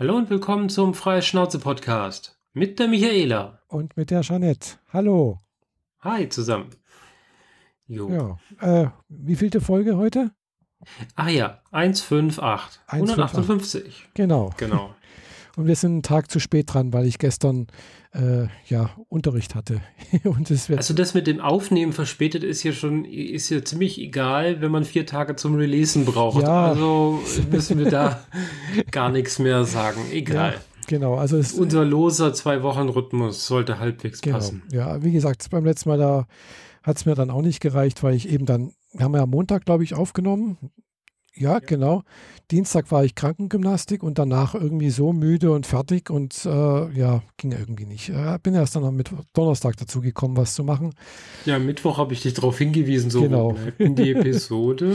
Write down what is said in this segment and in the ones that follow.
Hallo und willkommen zum Freie Schnauze Podcast mit der Michaela. Und mit der Jeanette. Hallo. Hi zusammen. Jo. Ja, äh, wie vielte Folge heute? Ah ja, 158. 158. Genau. Genau. Und wir sind einen Tag zu spät dran, weil ich gestern äh, ja Unterricht hatte. und das also das mit dem Aufnehmen verspätet ist ja schon ist ja ziemlich egal, wenn man vier Tage zum Releasen braucht. Ja. Also müssen wir da gar nichts mehr sagen. Egal. Ja. Genau, also es, unser loser Zwei-Wochen-Rhythmus sollte halbwegs genau, passen. Ja, wie gesagt, beim letzten Mal da hat es mir dann auch nicht gereicht, weil ich eben dann, wir haben ja am Montag, glaube ich, aufgenommen. Ja, ja, genau. Dienstag war ich Krankengymnastik und danach irgendwie so müde und fertig und äh, ja, ging irgendwie nicht. Äh, bin erst dann am Mittwoch, Donnerstag dazu gekommen, was zu machen. Ja, Mittwoch habe ich dich darauf hingewiesen, so genau. in die Episode.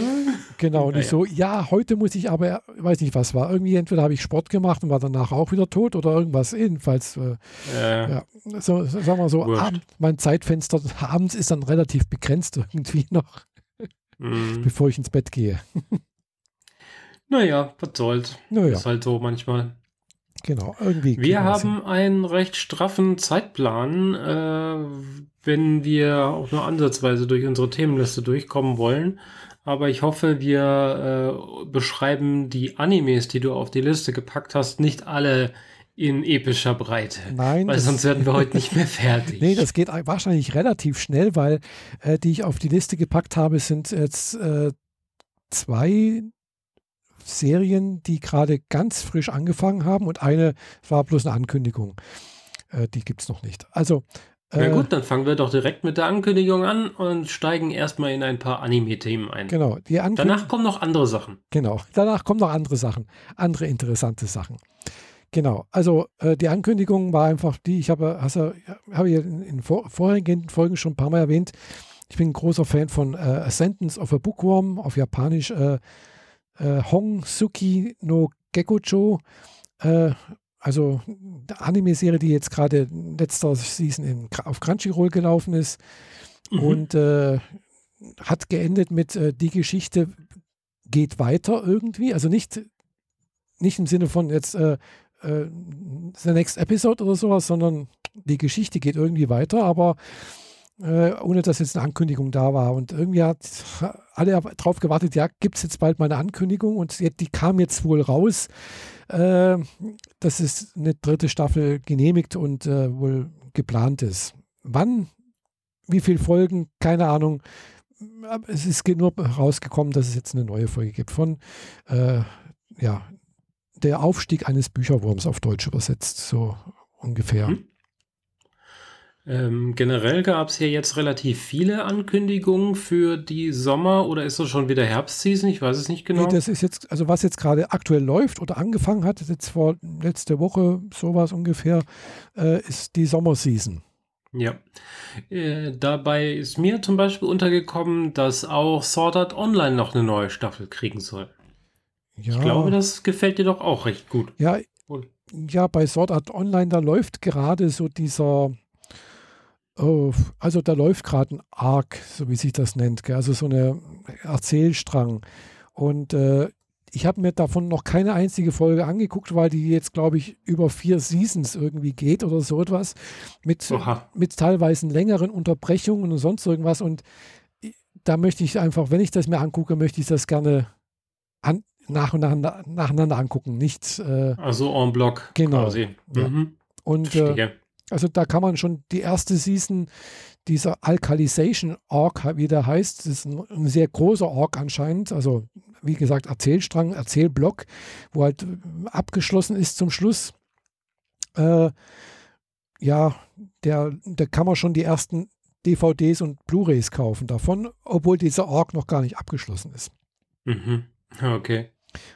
genau, und naja. ich so, ja, heute muss ich aber, weiß nicht, was war. Irgendwie entweder habe ich Sport gemacht und war danach auch wieder tot oder irgendwas. Jedenfalls, äh, äh, ja, so, sagen wir so, abend, mein Zeitfenster abends ist dann relativ begrenzt irgendwie noch, mhm. bevor ich ins Bett gehe. Naja, was soll's. Naja. Ist halt so manchmal. Genau, irgendwie. Wir haben hin. einen recht straffen Zeitplan, äh, wenn wir auch nur ansatzweise durch unsere Themenliste durchkommen wollen. Aber ich hoffe, wir äh, beschreiben die Animes, die du auf die Liste gepackt hast, nicht alle in epischer Breite. Nein. Weil sonst werden wir heute nicht mehr fertig. nee, das geht wahrscheinlich relativ schnell, weil äh, die ich auf die Liste gepackt habe, sind jetzt äh, zwei Serien, die gerade ganz frisch angefangen haben und eine war bloß eine Ankündigung. Äh, die gibt es noch nicht. Also. Na äh, gut, dann fangen wir doch direkt mit der Ankündigung an und steigen erstmal in ein paar Anime-Themen ein. Genau. danach kommen noch andere Sachen. Genau. Danach kommen noch andere Sachen. Andere interessante Sachen. Genau, also äh, die Ankündigung war einfach die, ich habe, also, habe ja in, in vor, vorhergehenden Folgen schon ein paar Mal erwähnt, ich bin ein großer Fan von äh, A Sentence of a Bookworm, auf Japanisch äh, äh, Hong Suki no Gekucho, äh, also eine Anime-Serie, die jetzt gerade letzter Season in, auf Crunchyroll gelaufen ist mhm. und äh, hat geendet mit äh, die Geschichte geht weiter irgendwie, also nicht, nicht im Sinne von jetzt äh, äh, the next episode oder sowas, sondern die Geschichte geht irgendwie weiter, aber äh, ohne dass jetzt eine Ankündigung da war. Und irgendwie hat alle darauf gewartet, ja, gibt es jetzt bald mal eine Ankündigung und die kam jetzt wohl raus. Äh, dass es eine dritte Staffel genehmigt und äh, wohl geplant ist. Wann, wie viele Folgen, keine Ahnung. Es ist nur rausgekommen, dass es jetzt eine neue Folge gibt von äh, ja, der Aufstieg eines Bücherwurms auf Deutsch übersetzt, so ungefähr. Mhm. Ähm, generell gab es ja jetzt relativ viele Ankündigungen für die Sommer- oder ist das schon wieder Herbstseason? Ich weiß es nicht genau. Nee, das ist jetzt, also was jetzt gerade aktuell läuft oder angefangen hat, jetzt vor letzte Woche sowas ungefähr, äh, ist die Sommerseason. Ja. Äh, dabei ist mir zum Beispiel untergekommen, dass auch Sword Art Online noch eine neue Staffel kriegen soll. Ja. Ich glaube, das gefällt dir doch auch recht gut. Ja, ja bei Sword Art Online, da läuft gerade so dieser Oh, also da läuft gerade ein Arc, so wie sich das nennt, gell? also so eine Erzählstrang. Und äh, ich habe mir davon noch keine einzige Folge angeguckt, weil die jetzt, glaube ich, über vier Seasons irgendwie geht oder so etwas. Mit, mit teilweise längeren Unterbrechungen und sonst irgendwas. Und da möchte ich einfach, wenn ich das mir angucke, möchte ich das gerne an, nach und nach, nacheinander angucken. Nicht. Äh, also en bloc genau, quasi. Ja. Mhm. Und äh, also da kann man schon die erste Season dieser Alkalization Org, wie der heißt, das ist ein, sehr großer Org anscheinend, also wie gesagt Erzählstrang, Erzählblock, wo halt abgeschlossen ist zum Schluss. Äh, ja, der, da kann man schon die ersten DVDs und Blu-rays kaufen davon, obwohl dieser Org noch gar nicht abgeschlossen ist. Mhm. Okay.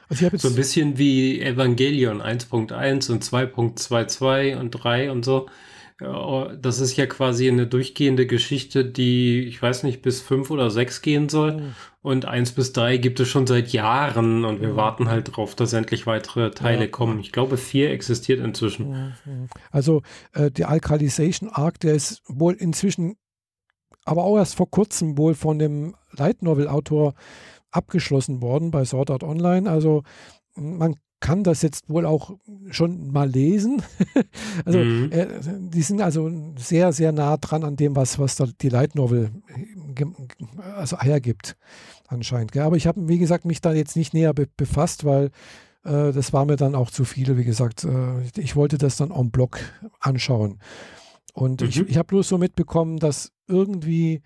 Also so ein bisschen wie Evangelion 1.1 und 2.22 und 3 und so. Das ist ja quasi eine durchgehende Geschichte, die, ich weiß nicht, bis 5 oder 6 gehen soll. Mhm. Und 1 bis 3 gibt es schon seit Jahren und wir mhm. warten halt drauf, dass endlich weitere Teile ja. kommen. Ich glaube, 4 existiert inzwischen. Mhm. Also äh, der Alkalization Arc, der ist wohl inzwischen, aber auch erst vor kurzem wohl von dem Light Novel Autor abgeschlossen worden bei Sword Art Online. Also man kann das jetzt wohl auch schon mal lesen. also mhm. äh, die sind also sehr, sehr nah dran an dem, was, was da die Light Novel also hergibt, anscheinend. Gell? Aber ich habe, wie gesagt, mich da jetzt nicht näher be befasst, weil äh, das war mir dann auch zu viel. Wie gesagt, äh, ich wollte das dann en bloc anschauen. Und mhm. ich, ich habe bloß so mitbekommen, dass irgendwie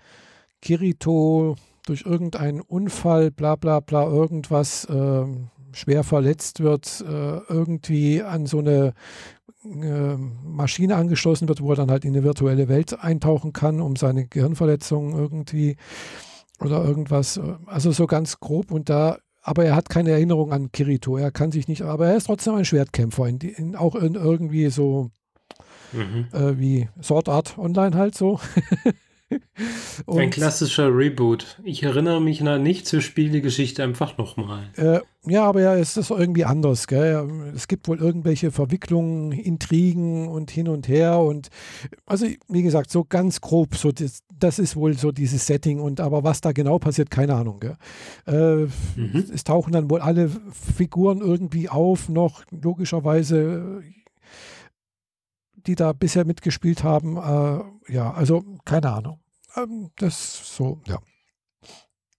Kirito durch irgendeinen Unfall, bla bla bla, irgendwas äh, schwer verletzt wird, äh, irgendwie an so eine äh, Maschine angeschlossen wird, wo er dann halt in eine virtuelle Welt eintauchen kann, um seine Gehirnverletzungen irgendwie oder irgendwas. Also so ganz grob und da, aber er hat keine Erinnerung an Kirito. Er kann sich nicht, aber er ist trotzdem ein Schwertkämpfer, in, in, auch in irgendwie so mhm. äh, wie Sword Art Online halt so. Ein klassischer Reboot. Ich erinnere mich nach nicht zur Spielegeschichte einfach nochmal. Äh, ja, aber ja, es ist irgendwie anders. Gell? Es gibt wohl irgendwelche Verwicklungen, Intrigen und hin und her. Und also, wie gesagt, so ganz grob, so das, das ist wohl so dieses Setting. Und aber was da genau passiert, keine Ahnung. Gell? Äh, mhm. Es tauchen dann wohl alle Figuren irgendwie auf, noch logischerweise die da bisher mitgespielt haben. Äh, ja, also keine Ahnung. Ähm, das so, ja.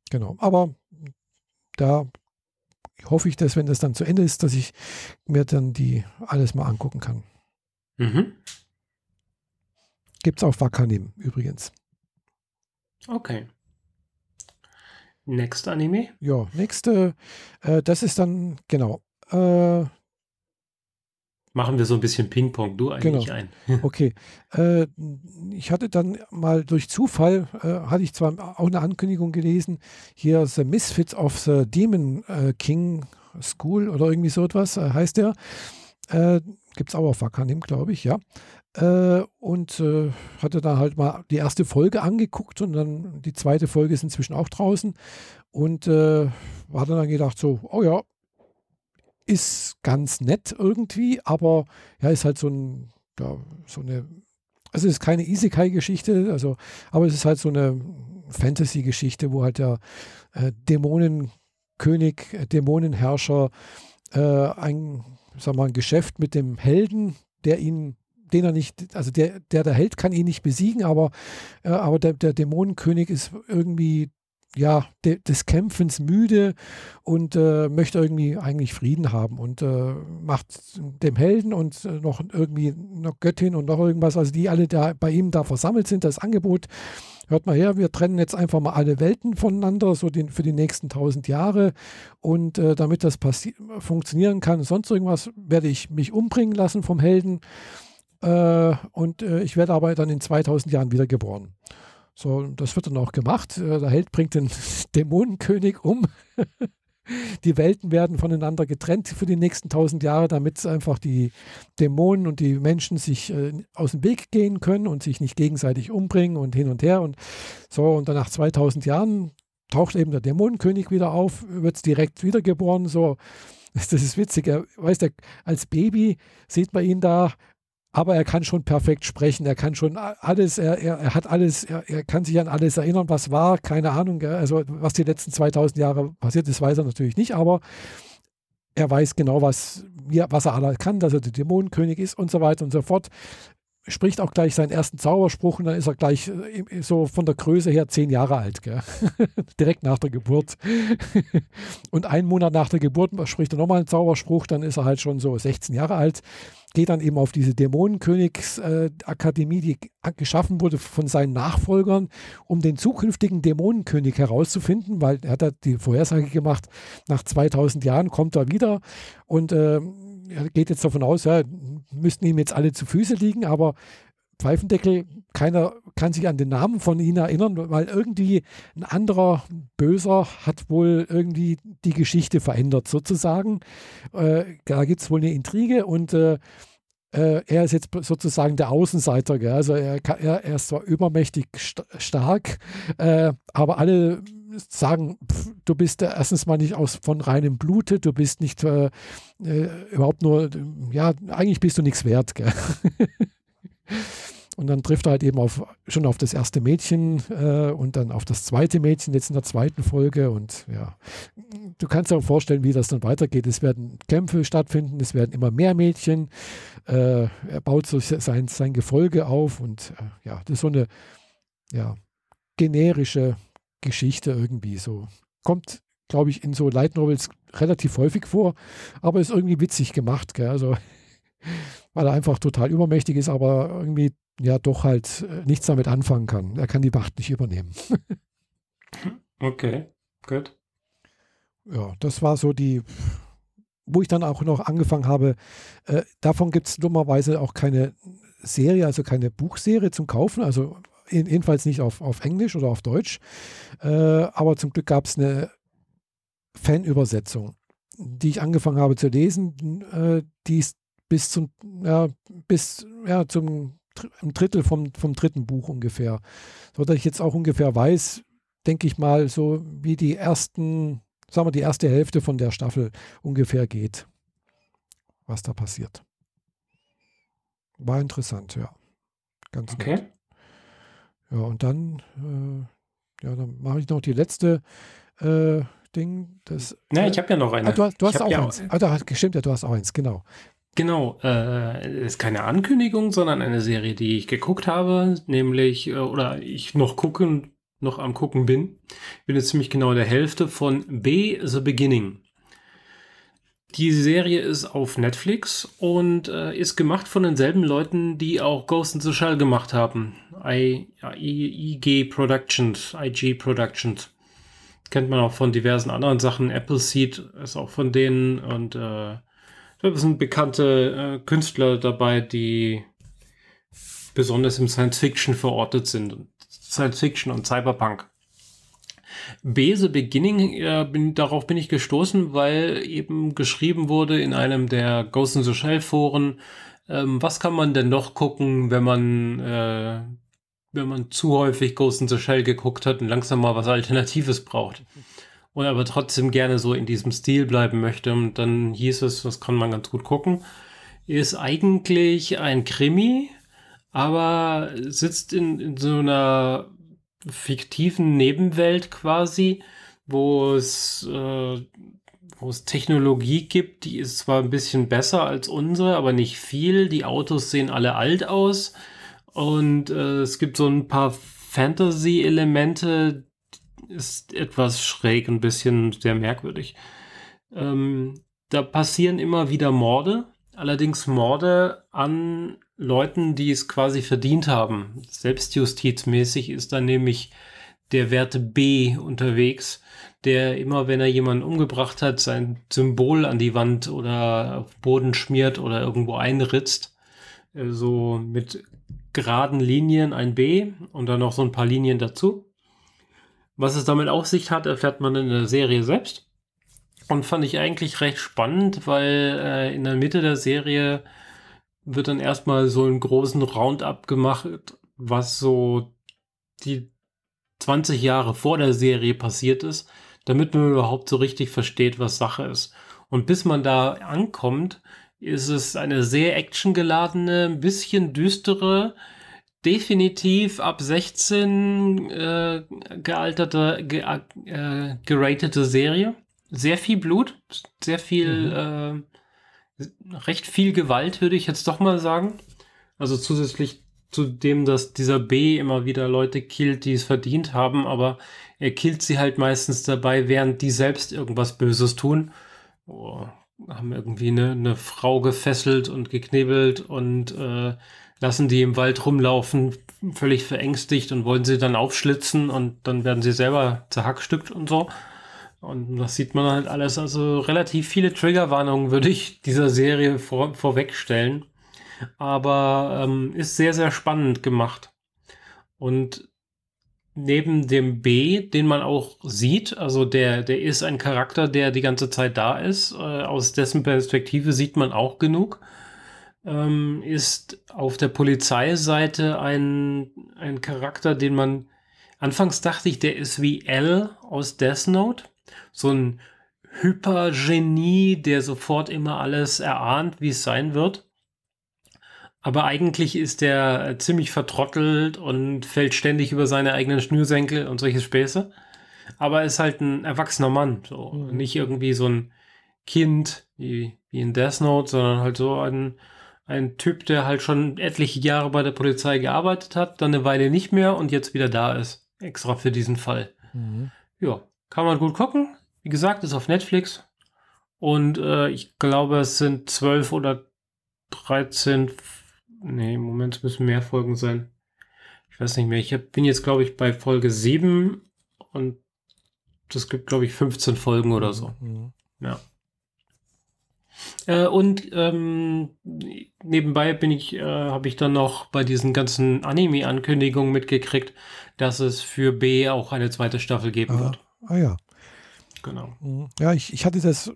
Genau. Aber da hoffe ich, dass wenn das dann zu Ende ist, dass ich mir dann die alles mal angucken kann. Mhm. Gibt es auf Wakanim übrigens. Okay. Next Anime? Ja, nächste, äh, das ist dann, genau, äh, Machen wir so ein bisschen Ping-Pong, du eigentlich genau. ein. okay. Äh, ich hatte dann mal durch Zufall, äh, hatte ich zwar auch eine Ankündigung gelesen, hier The Misfits of the Demon äh, King School oder irgendwie so etwas äh, heißt der. Äh, Gibt es auch auf Wakanim, glaube ich, ja. Äh, und hatte da halt mal die erste Folge angeguckt und dann die zweite Folge ist inzwischen auch draußen. Und äh, war dann gedacht so, oh ja, ist ganz nett irgendwie, aber ja, ist halt so ein, ja, so eine, also es ist keine Isekai-Geschichte, also, aber es ist halt so eine Fantasy-Geschichte, wo halt der äh, Dämonenkönig, äh, Dämonenherrscher äh, ein, sag mal, ein Geschäft mit dem Helden, der ihn den er nicht, also der, der, der Held kann ihn nicht besiegen, aber, äh, aber der, der Dämonenkönig ist irgendwie ja, de, des Kämpfens müde und äh, möchte irgendwie eigentlich Frieden haben und äh, macht dem Helden und äh, noch irgendwie eine Göttin und noch irgendwas, also die alle da bei ihm da versammelt sind, das Angebot. Hört mal her, wir trennen jetzt einfach mal alle Welten voneinander, so den, für die nächsten tausend Jahre. Und äh, damit das funktionieren kann, sonst irgendwas, werde ich mich umbringen lassen vom Helden. Äh, und äh, ich werde aber dann in 2000 Jahren wiedergeboren. So, das wird dann auch gemacht. Äh, der Held bringt den Dämonenkönig um. die Welten werden voneinander getrennt für die nächsten tausend Jahre, damit einfach die Dämonen und die Menschen sich äh, aus dem Weg gehen können und sich nicht gegenseitig umbringen und hin und her. Und so, und dann nach 2000 Jahren taucht eben der Dämonenkönig wieder auf, wird direkt wiedergeboren. So, das ist witzig. Er, weiß der, als Baby sieht man ihn da aber er kann schon perfekt sprechen, er kann schon alles, er, er, er hat alles, er, er, kann sich an alles erinnern, was war, keine Ahnung, also was die letzten 2000 Jahre passiert ist, weiß er natürlich nicht, aber er weiß genau, was, was er alle kann, dass er der Dämonenkönig ist und so weiter und so fort. Spricht auch gleich seinen ersten Zauberspruch und dann ist er gleich äh, so von der Größe her zehn Jahre alt, direkt nach der Geburt. und einen Monat nach der Geburt spricht er nochmal einen Zauberspruch, dann ist er halt schon so 16 Jahre alt geht dann eben auf diese Dämonenkönigsakademie, äh, die geschaffen wurde von seinen Nachfolgern, um den zukünftigen Dämonenkönig herauszufinden, weil er hat die Vorhersage gemacht, nach 2000 Jahren kommt er wieder und äh, er geht jetzt davon aus, ja, müssten ihm jetzt alle zu Füße liegen, aber Pfeifendeckel, keiner kann sich an den Namen von ihnen erinnern, weil irgendwie ein anderer Böser hat wohl irgendwie die Geschichte verändert, sozusagen. Äh, da gibt es wohl eine Intrige und äh, äh, er ist jetzt sozusagen der Außenseiter. Gell? Also er, er, er, ist zwar übermächtig st stark, äh, aber alle sagen, pff, du bist erstens mal nicht aus von reinem Blute, du bist nicht äh, äh überhaupt nur, ja, eigentlich bist du nichts wert. Und dann trifft er halt eben auf, schon auf das erste Mädchen äh, und dann auf das zweite Mädchen jetzt in der zweiten Folge. Und ja, du kannst dir auch vorstellen, wie das dann weitergeht. Es werden Kämpfe stattfinden, es werden immer mehr Mädchen. Äh, er baut so sein, sein Gefolge auf und äh, ja, das ist so eine ja, generische Geschichte irgendwie so. Kommt, glaube ich, in so Light Novels relativ häufig vor, aber ist irgendwie witzig gemacht. Gell? Also, weil er einfach total übermächtig ist, aber irgendwie ja doch halt äh, nichts damit anfangen kann. Er kann die Macht nicht übernehmen. okay, gut. Ja, das war so die, wo ich dann auch noch angefangen habe. Äh, davon gibt es dummerweise auch keine Serie, also keine Buchserie zum Kaufen, also jedenfalls nicht auf, auf Englisch oder auf Deutsch. Äh, aber zum Glück gab es eine Fanübersetzung, die ich angefangen habe zu lesen, äh, die ist bis zum, ja, bis, ja, zum ein Drittel vom, vom dritten Buch ungefähr. So dass ich jetzt auch ungefähr weiß, denke ich mal, so wie die ersten, sagen wir, die erste Hälfte von der Staffel ungefähr geht, was da passiert. War interessant, ja. Ganz okay. Nett. Ja, und dann, äh, ja, dann mache ich noch die letzte äh, Ding. Das, ja, ich habe ja noch eine. Ah, du, du hast auch ja eins. Ah, da, stimmt ja, du hast auch eins, genau. Genau, äh, ist keine Ankündigung, sondern eine Serie, die ich geguckt habe, nämlich, äh, oder ich noch gucken, noch am gucken bin. Ich bin jetzt ziemlich genau der Hälfte von B The Beginning. Die Serie ist auf Netflix und äh, ist gemacht von denselben Leuten, die auch Ghost in the Shell gemacht haben. I, I, IG Productions, IG Productions. Kennt man auch von diversen anderen Sachen. Appleseed ist auch von denen und äh, da sind bekannte äh, Künstler dabei, die besonders im Science Fiction verortet sind. Science Fiction und Cyberpunk. Bese Beginning, äh, bin, darauf bin ich gestoßen, weil eben geschrieben wurde in einem der Ghost in the Shell Foren, ähm, was kann man denn noch gucken, wenn man, äh, wenn man zu häufig Ghost in the Shell geguckt hat und langsam mal was Alternatives braucht und aber trotzdem gerne so in diesem Stil bleiben möchte. Und dann hieß es, das kann man ganz gut gucken, ist eigentlich ein Krimi, aber sitzt in, in so einer fiktiven Nebenwelt quasi, wo es, äh, wo es Technologie gibt, die ist zwar ein bisschen besser als unsere, aber nicht viel. Die Autos sehen alle alt aus und äh, es gibt so ein paar Fantasy-Elemente, ist etwas schräg, ein bisschen sehr merkwürdig. Ähm, da passieren immer wieder Morde, allerdings Morde an Leuten, die es quasi verdient haben. Selbstjustizmäßig ist da nämlich der Werte B unterwegs, der immer, wenn er jemanden umgebracht hat, sein Symbol an die Wand oder auf Boden schmiert oder irgendwo einritzt. Äh, so mit geraden Linien ein B und dann noch so ein paar Linien dazu. Was es damit auf sich hat, erfährt man in der Serie selbst. Und fand ich eigentlich recht spannend, weil äh, in der Mitte der Serie wird dann erstmal so einen großen Roundup gemacht, was so die 20 Jahre vor der Serie passiert ist, damit man überhaupt so richtig versteht, was Sache ist. Und bis man da ankommt, ist es eine sehr actiongeladene, ein bisschen düstere, definitiv ab 16 äh, gealterte, ge, äh, geratete Serie. Sehr viel Blut, sehr viel, mhm. äh, recht viel Gewalt, würde ich jetzt doch mal sagen. Also zusätzlich zu dem, dass dieser B immer wieder Leute killt, die es verdient haben, aber er killt sie halt meistens dabei, während die selbst irgendwas Böses tun. Oh, haben irgendwie eine, eine Frau gefesselt und geknebelt und äh, lassen die im Wald rumlaufen, völlig verängstigt und wollen sie dann aufschlitzen und dann werden sie selber zerhackstückt und so. Und das sieht man halt alles. Also relativ viele Triggerwarnungen würde ich dieser Serie vor, vorwegstellen. Aber ähm, ist sehr, sehr spannend gemacht. Und neben dem B, den man auch sieht, also der, der ist ein Charakter, der die ganze Zeit da ist. Äh, aus dessen Perspektive sieht man auch genug ähm, ist auf der Polizeiseite ein, ein Charakter, den man anfangs dachte ich, der ist wie L aus Death Note. So ein Hypergenie, der sofort immer alles erahnt, wie es sein wird. Aber eigentlich ist der ziemlich vertrottelt und fällt ständig über seine eigenen Schnürsenkel und solche Späße. Aber ist halt ein erwachsener Mann. So. Mhm. Nicht irgendwie so ein Kind wie, wie in Death Note, sondern halt so ein, ein Typ, der halt schon etliche Jahre bei der Polizei gearbeitet hat, dann eine Weile nicht mehr und jetzt wieder da ist. Extra für diesen Fall. Mhm. Ja, kann man gut gucken. Wie gesagt, ist auf Netflix. Und äh, ich glaube, es sind zwölf oder 13. Nee, im Moment müssen mehr Folgen sein. Ich weiß nicht mehr. Ich hab, bin jetzt, glaube ich, bei Folge 7 und das gibt, glaube ich, 15 Folgen oder so. Mhm. Ja. Äh, und ähm, nebenbei bin ich, äh, habe ich dann noch bei diesen ganzen Anime-Ankündigungen mitgekriegt, dass es für B auch eine zweite Staffel geben ah, wird. Ah ja. Genau. Mhm. Ja, ich, ich hatte das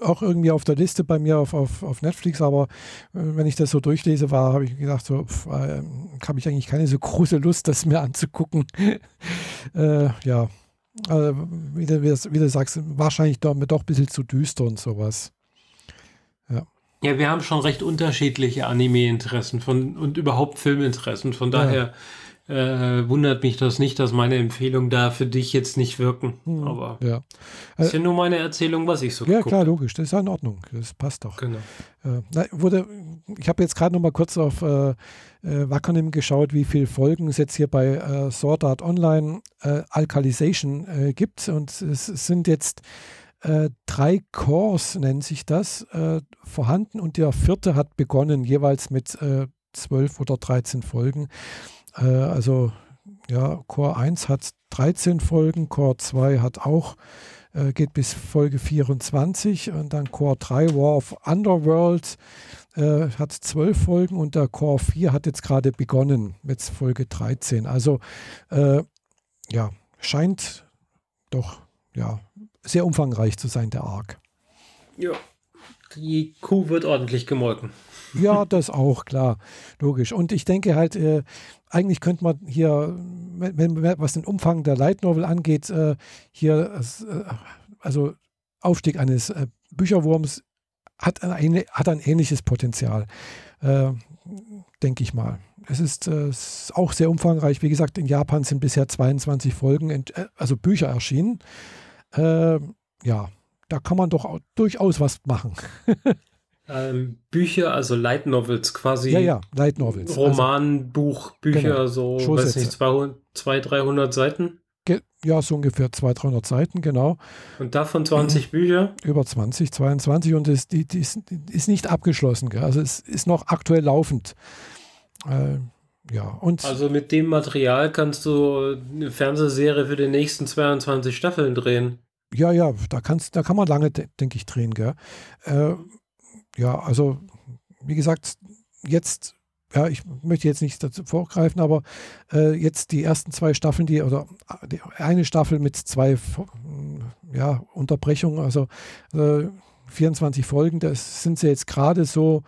auch irgendwie auf der Liste bei mir auf, auf, auf Netflix, aber äh, wenn ich das so durchlese, war, habe ich gedacht, so äh, habe ich eigentlich keine so große Lust, das mir anzugucken. äh, ja, äh, wie, du, wie, du, sagst, wahrscheinlich doch, doch ein bisschen zu düster und sowas. Ja. Ja, wir haben schon recht unterschiedliche Anime-Interessen und überhaupt Filminteressen. Von daher äh, wundert mich das nicht, dass meine Empfehlungen da für dich jetzt nicht wirken. Hm, Aber ja. ist ja nur meine Erzählung, was ich so Ja, klar, logisch. Das ist ja in Ordnung. Das passt doch. Genau. Äh, na, wurde, ich habe jetzt gerade noch mal kurz auf äh, äh, Wackernim geschaut, wie viele Folgen es jetzt hier bei äh, Sword Art Online äh, Alkalization äh, gibt. Und es sind jetzt äh, drei Cores, nennt sich das, äh, vorhanden und der vierte hat begonnen, jeweils mit äh, zwölf oder 13 Folgen. Äh, also ja, Core 1 hat 13 Folgen, Core 2 hat auch, äh, geht bis Folge 24 und dann Core 3 War of Underworld äh, hat 12 Folgen und der Core 4 hat jetzt gerade begonnen mit Folge 13. Also äh, ja, scheint doch ja sehr umfangreich zu sein, der Arc. Ja, die Kuh wird ordentlich gemolken. Ja, das auch, klar, logisch. Und ich denke halt, äh, eigentlich könnte man hier, wenn, wenn, was den Umfang der Light Novel angeht, äh, hier, äh, also Aufstieg eines äh, Bücherwurms hat ein, hat ein ähnliches Potenzial, äh, denke ich mal. Es ist, äh, ist, auch sehr umfangreich. Wie gesagt, in Japan sind bisher 22 Folgen, also Bücher erschienen. Ja, da kann man doch durchaus was machen. ähm, Bücher, also Light Novels quasi. Ja, ja, Light Novels. Also Roman, Buch, Bücher, genau. so, weiß nicht, 200, 200 300 Seiten? Ge ja, so ungefähr 200, 300 Seiten, genau. Und davon 20 mhm. Bücher? Über 20, 22 und es die, die ist, die ist nicht abgeschlossen, gell? also es ist noch aktuell laufend. Äh, ja, und also mit dem Material kannst du eine Fernsehserie für die nächsten 22 Staffeln drehen. Ja, ja, da, kannst, da kann man lange, denke ich, drehen. Gell? Äh, ja, also wie gesagt, jetzt, ja, ich möchte jetzt nicht dazu vorgreifen, aber äh, jetzt die ersten zwei Staffeln, die, oder die, eine Staffel mit zwei ja, Unterbrechungen, also äh, 24 Folgen, das sind sie jetzt gerade so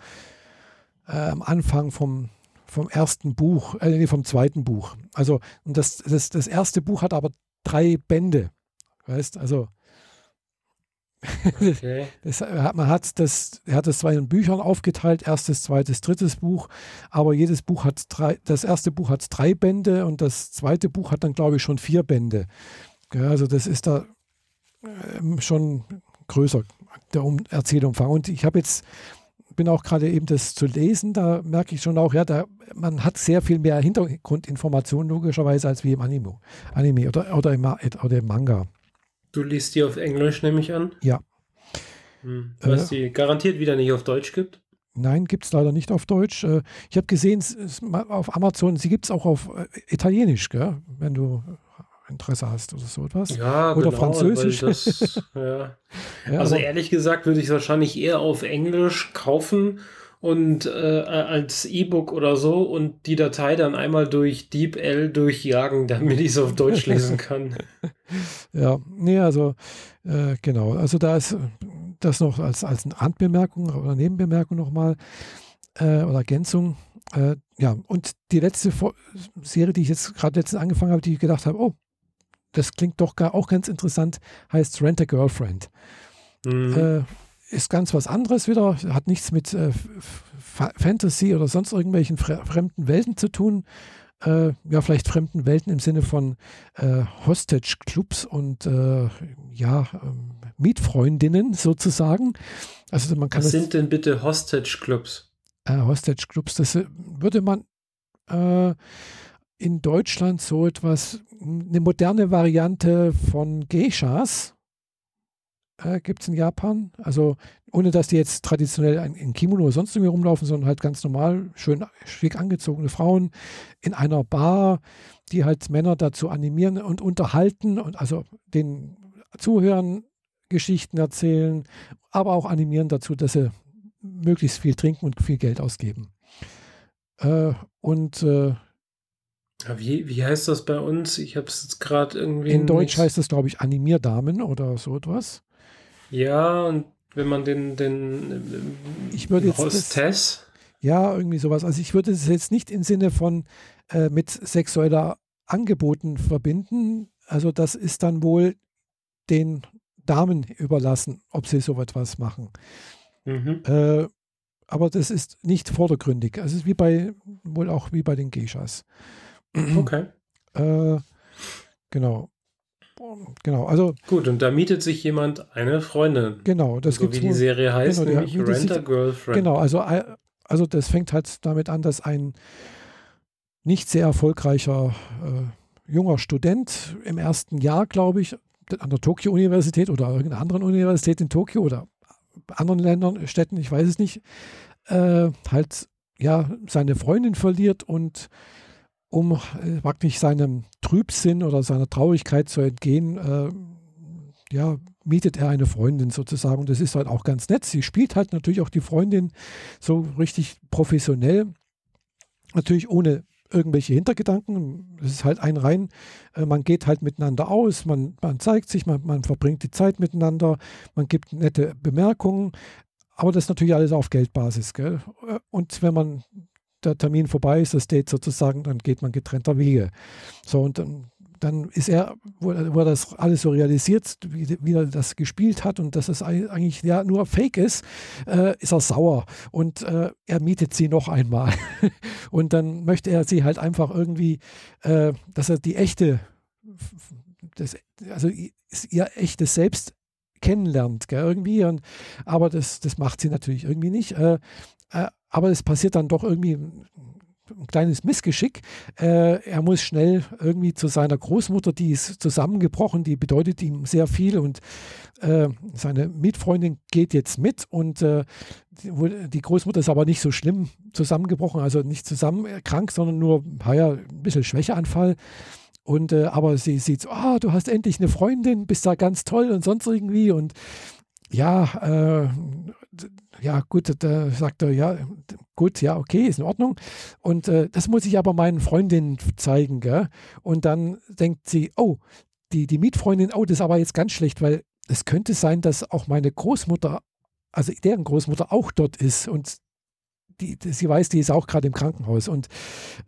äh, am Anfang vom, vom ersten Buch, äh, nee, vom zweiten Buch. Also, und das, das, das erste Buch hat aber drei Bände. Weißt, also Okay. Das, man hat das, er hat das zwar in Büchern aufgeteilt, erstes, zweites, drittes Buch, aber jedes Buch hat drei, das erste Buch hat drei Bände und das zweite Buch hat dann, glaube ich, schon vier Bände. Also das ist da ähm, schon größer, der um Erzählumfang. Und ich habe jetzt, bin auch gerade eben das zu lesen, da merke ich schon auch, ja, da, man hat sehr viel mehr Hintergrundinformationen logischerweise als wie im Anime, Anime oder, oder, im, oder im Manga. Du liest die auf Englisch, nehme ich an? Ja. Hm. Was äh, die garantiert wieder nicht auf Deutsch gibt? Nein, gibt es leider nicht auf Deutsch. Äh, ich habe gesehen, auf Amazon, sie gibt es auch auf äh, Italienisch, gell? wenn du Interesse hast oder so etwas. Ja, oder genau, Französisch. Das, ja. ja, also ehrlich gesagt würde ich es wahrscheinlich eher auf Englisch kaufen und äh, als E-Book oder so und die Datei dann einmal durch DeepL durchjagen, damit ich es auf Deutsch lesen kann. ja, nee, also äh, genau. Also da ist das noch als, als Randbemerkung oder Nebenbemerkung nochmal äh, oder Ergänzung. Äh, ja, und die letzte Serie, die ich jetzt gerade letztens angefangen habe, die ich gedacht habe, oh, das klingt doch gar, auch ganz interessant, heißt Rent a Girlfriend. Mhm. Äh, ist ganz was anderes wieder, hat nichts mit äh, Fantasy oder sonst irgendwelchen fremden Welten zu tun. Äh, ja, vielleicht fremden Welten im Sinne von äh, Hostage-Clubs und äh, ja, ähm, Mietfreundinnen sozusagen. Also man kann Was sind denn bitte Hostage-Clubs? Äh, Hostage-Clubs, das würde man in Deutschland so etwas, eine moderne Variante von Geishas äh, gibt es in Japan. Also ohne dass die jetzt traditionell in Kimono oder sonst irgendwie rumlaufen, sondern halt ganz normal, schön schick angezogene Frauen in einer Bar, die halt Männer dazu animieren und unterhalten und also den Zuhörern Geschichten erzählen, aber auch animieren dazu, dass sie möglichst viel trinken und viel Geld ausgeben. Äh, und äh, wie, wie heißt das bei uns? Ich habe es gerade irgendwie. In Deutsch heißt es, glaube ich, Animierdamen oder so etwas. Ja, und wenn man den, den ich würde jetzt Hostess. Ja, irgendwie sowas. Also ich würde es jetzt nicht im Sinne von äh, mit sexueller Angeboten verbinden. Also das ist dann wohl den Damen überlassen, ob sie so etwas machen. Mhm. Äh, aber das ist nicht vordergründig. Also es ist wie bei, wohl auch wie bei den Geishas. Okay. Äh, genau. Genau, also. Gut, und da mietet sich jemand eine Freundin. Genau, das so wie die Serie heißt, genau, nämlich Rent a Girlfriend. Genau, also, äh, also das fängt halt damit an, dass ein nicht sehr erfolgreicher äh, junger Student im ersten Jahr, glaube ich, an der Tokio-Universität oder irgendeiner anderen Universität in Tokio oder anderen Ländern, Städten, ich weiß es nicht, äh, halt ja seine Freundin verliert und um äh, praktisch seinem Trübsinn oder seiner Traurigkeit zu entgehen, äh, ja, mietet er eine Freundin sozusagen. Und das ist halt auch ganz nett. Sie spielt halt natürlich auch die Freundin so richtig professionell. Natürlich ohne irgendwelche Hintergedanken. Es ist halt ein rein, äh, man geht halt miteinander aus, man, man zeigt sich, man, man verbringt die Zeit miteinander, man gibt nette Bemerkungen. Aber das ist natürlich alles auf Geldbasis. Gell? Und wenn man der Termin vorbei ist, das Date sozusagen, dann geht man getrennter Wege. So, und dann, dann ist er, wo, wo er das alles so realisiert, wie, wie, er das gespielt hat und dass es eigentlich ja nur Fake ist, äh, ist er sauer und äh, er mietet sie noch einmal. und dann möchte er sie halt einfach irgendwie, äh, dass er die echte, das, also ihr echtes Selbst kennenlernt, gell, irgendwie. Und, aber das, das macht sie natürlich irgendwie nicht. Äh, äh, aber es passiert dann doch irgendwie ein kleines Missgeschick. Äh, er muss schnell irgendwie zu seiner Großmutter, die ist zusammengebrochen, die bedeutet ihm sehr viel und äh, seine Mietfreundin geht jetzt mit und äh, die Großmutter ist aber nicht so schlimm zusammengebrochen, also nicht zusammen krank, sondern nur ja, ein bisschen Schwächeanfall. Und äh, aber sie sieht, oh, du hast endlich eine Freundin, bist da ganz toll und sonst irgendwie und ja, äh, ja, gut, da sagt er, ja, gut, ja, okay, ist in Ordnung. Und äh, das muss ich aber meinen Freundinnen zeigen, gell? Und dann denkt sie, oh, die, die Mietfreundin, oh, das ist aber jetzt ganz schlecht, weil es könnte sein, dass auch meine Großmutter, also deren Großmutter auch dort ist und die, sie weiß, die ist auch gerade im Krankenhaus und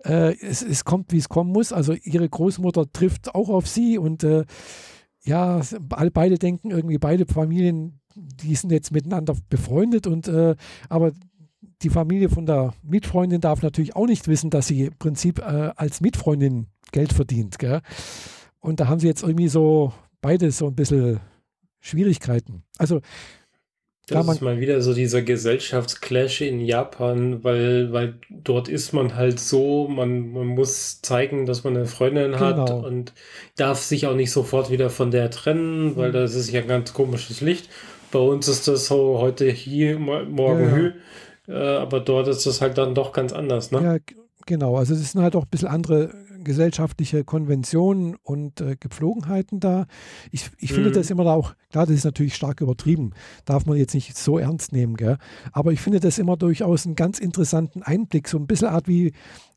äh, es, es kommt, wie es kommen muss. Also ihre Großmutter trifft auch auf sie und äh, ja, beide denken irgendwie, beide Familien die sind jetzt miteinander befreundet und äh, aber die Familie von der Mietfreundin darf natürlich auch nicht wissen, dass sie im Prinzip äh, als Mietfreundin Geld verdient. Gell? Und da haben sie jetzt irgendwie so beide so ein bisschen Schwierigkeiten. Also das ist mal wieder so dieser Gesellschaftsclash in Japan, weil, weil dort ist man halt so, man, man muss zeigen, dass man eine Freundin genau. hat und darf sich auch nicht sofort wieder von der trennen, weil mhm. das ist ja ein ganz komisches Licht. Bei uns ist das so heute hier, morgen ja, hü. Äh, aber dort ist das halt dann doch ganz anders, ne? Ja, genau. Also es sind halt auch ein bisschen andere gesellschaftliche Konventionen und äh, Gepflogenheiten da. Ich, ich mhm. finde das immer auch, klar, das ist natürlich stark übertrieben, darf man jetzt nicht so ernst nehmen, gell? aber ich finde das immer durchaus einen ganz interessanten Einblick, so ein bisschen Art wie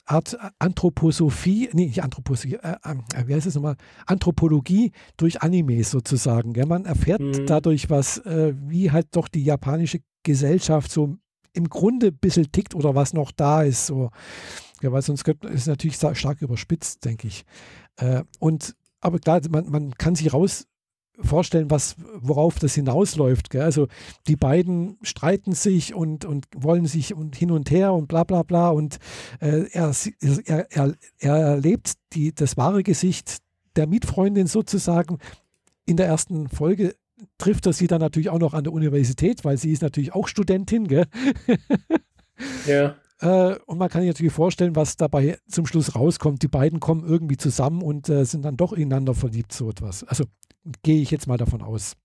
Art Anthroposophie, nee, nicht Anthroposophie, äh, äh, wie heißt es nochmal? Anthropologie durch Animes sozusagen. Gell? Man erfährt mhm. dadurch was, äh, wie halt doch die japanische Gesellschaft so im Grunde ein bisschen tickt oder was noch da ist. So. Ja, weil sonst ist es natürlich stark überspitzt, denke ich. Äh, und aber klar, man, man kann sich raus vorstellen, was, worauf das hinausläuft. Gell? Also die beiden streiten sich und, und wollen sich und hin und her und bla bla bla. Und äh, er, er, er, er erlebt die, das wahre Gesicht der Mietfreundin sozusagen. In der ersten Folge trifft er sie dann natürlich auch noch an der Universität, weil sie ist natürlich auch Studentin. Gell? Ja. Äh, und man kann sich natürlich vorstellen, was dabei zum Schluss rauskommt. Die beiden kommen irgendwie zusammen und äh, sind dann doch ineinander verliebt, so etwas. Also gehe ich jetzt mal davon aus.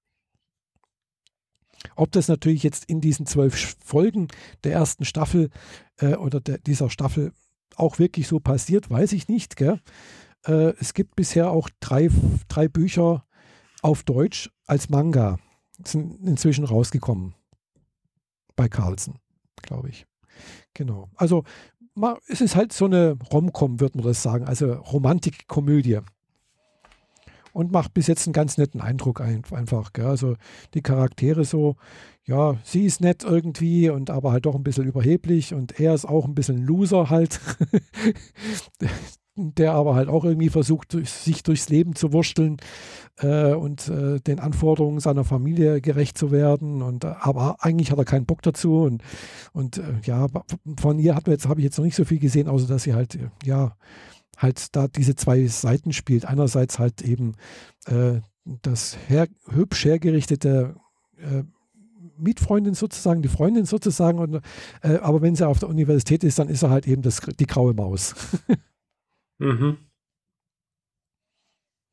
Ob das natürlich jetzt in diesen zwölf Folgen der ersten Staffel äh, oder der, dieser Staffel auch wirklich so passiert, weiß ich nicht. Äh, es gibt bisher auch drei, drei Bücher auf Deutsch als Manga. Sind inzwischen rausgekommen. Bei Carlsen, glaube ich. Genau. Also es ist halt so eine Rom-Com, würde man das sagen, also Romantikkomödie. Und macht bis jetzt einen ganz netten Eindruck einfach. Gell? Also die Charaktere so, ja, sie ist nett irgendwie und aber halt doch ein bisschen überheblich und er ist auch ein bisschen Loser halt. der aber halt auch irgendwie versucht, sich durchs Leben zu wursteln äh, und äh, den Anforderungen seiner Familie gerecht zu werden. Und äh, aber eigentlich hat er keinen Bock dazu. Und, und äh, ja, von ihr habe ich jetzt noch nicht so viel gesehen, außer dass sie halt, ja, halt da diese zwei Seiten spielt. Einerseits halt eben äh, das her, hübsch hergerichtete äh, Mietfreundin sozusagen, die Freundin sozusagen. Und, aber wenn sie auf der Universität ist, dann ist er halt eben das, die graue Maus. Mhm.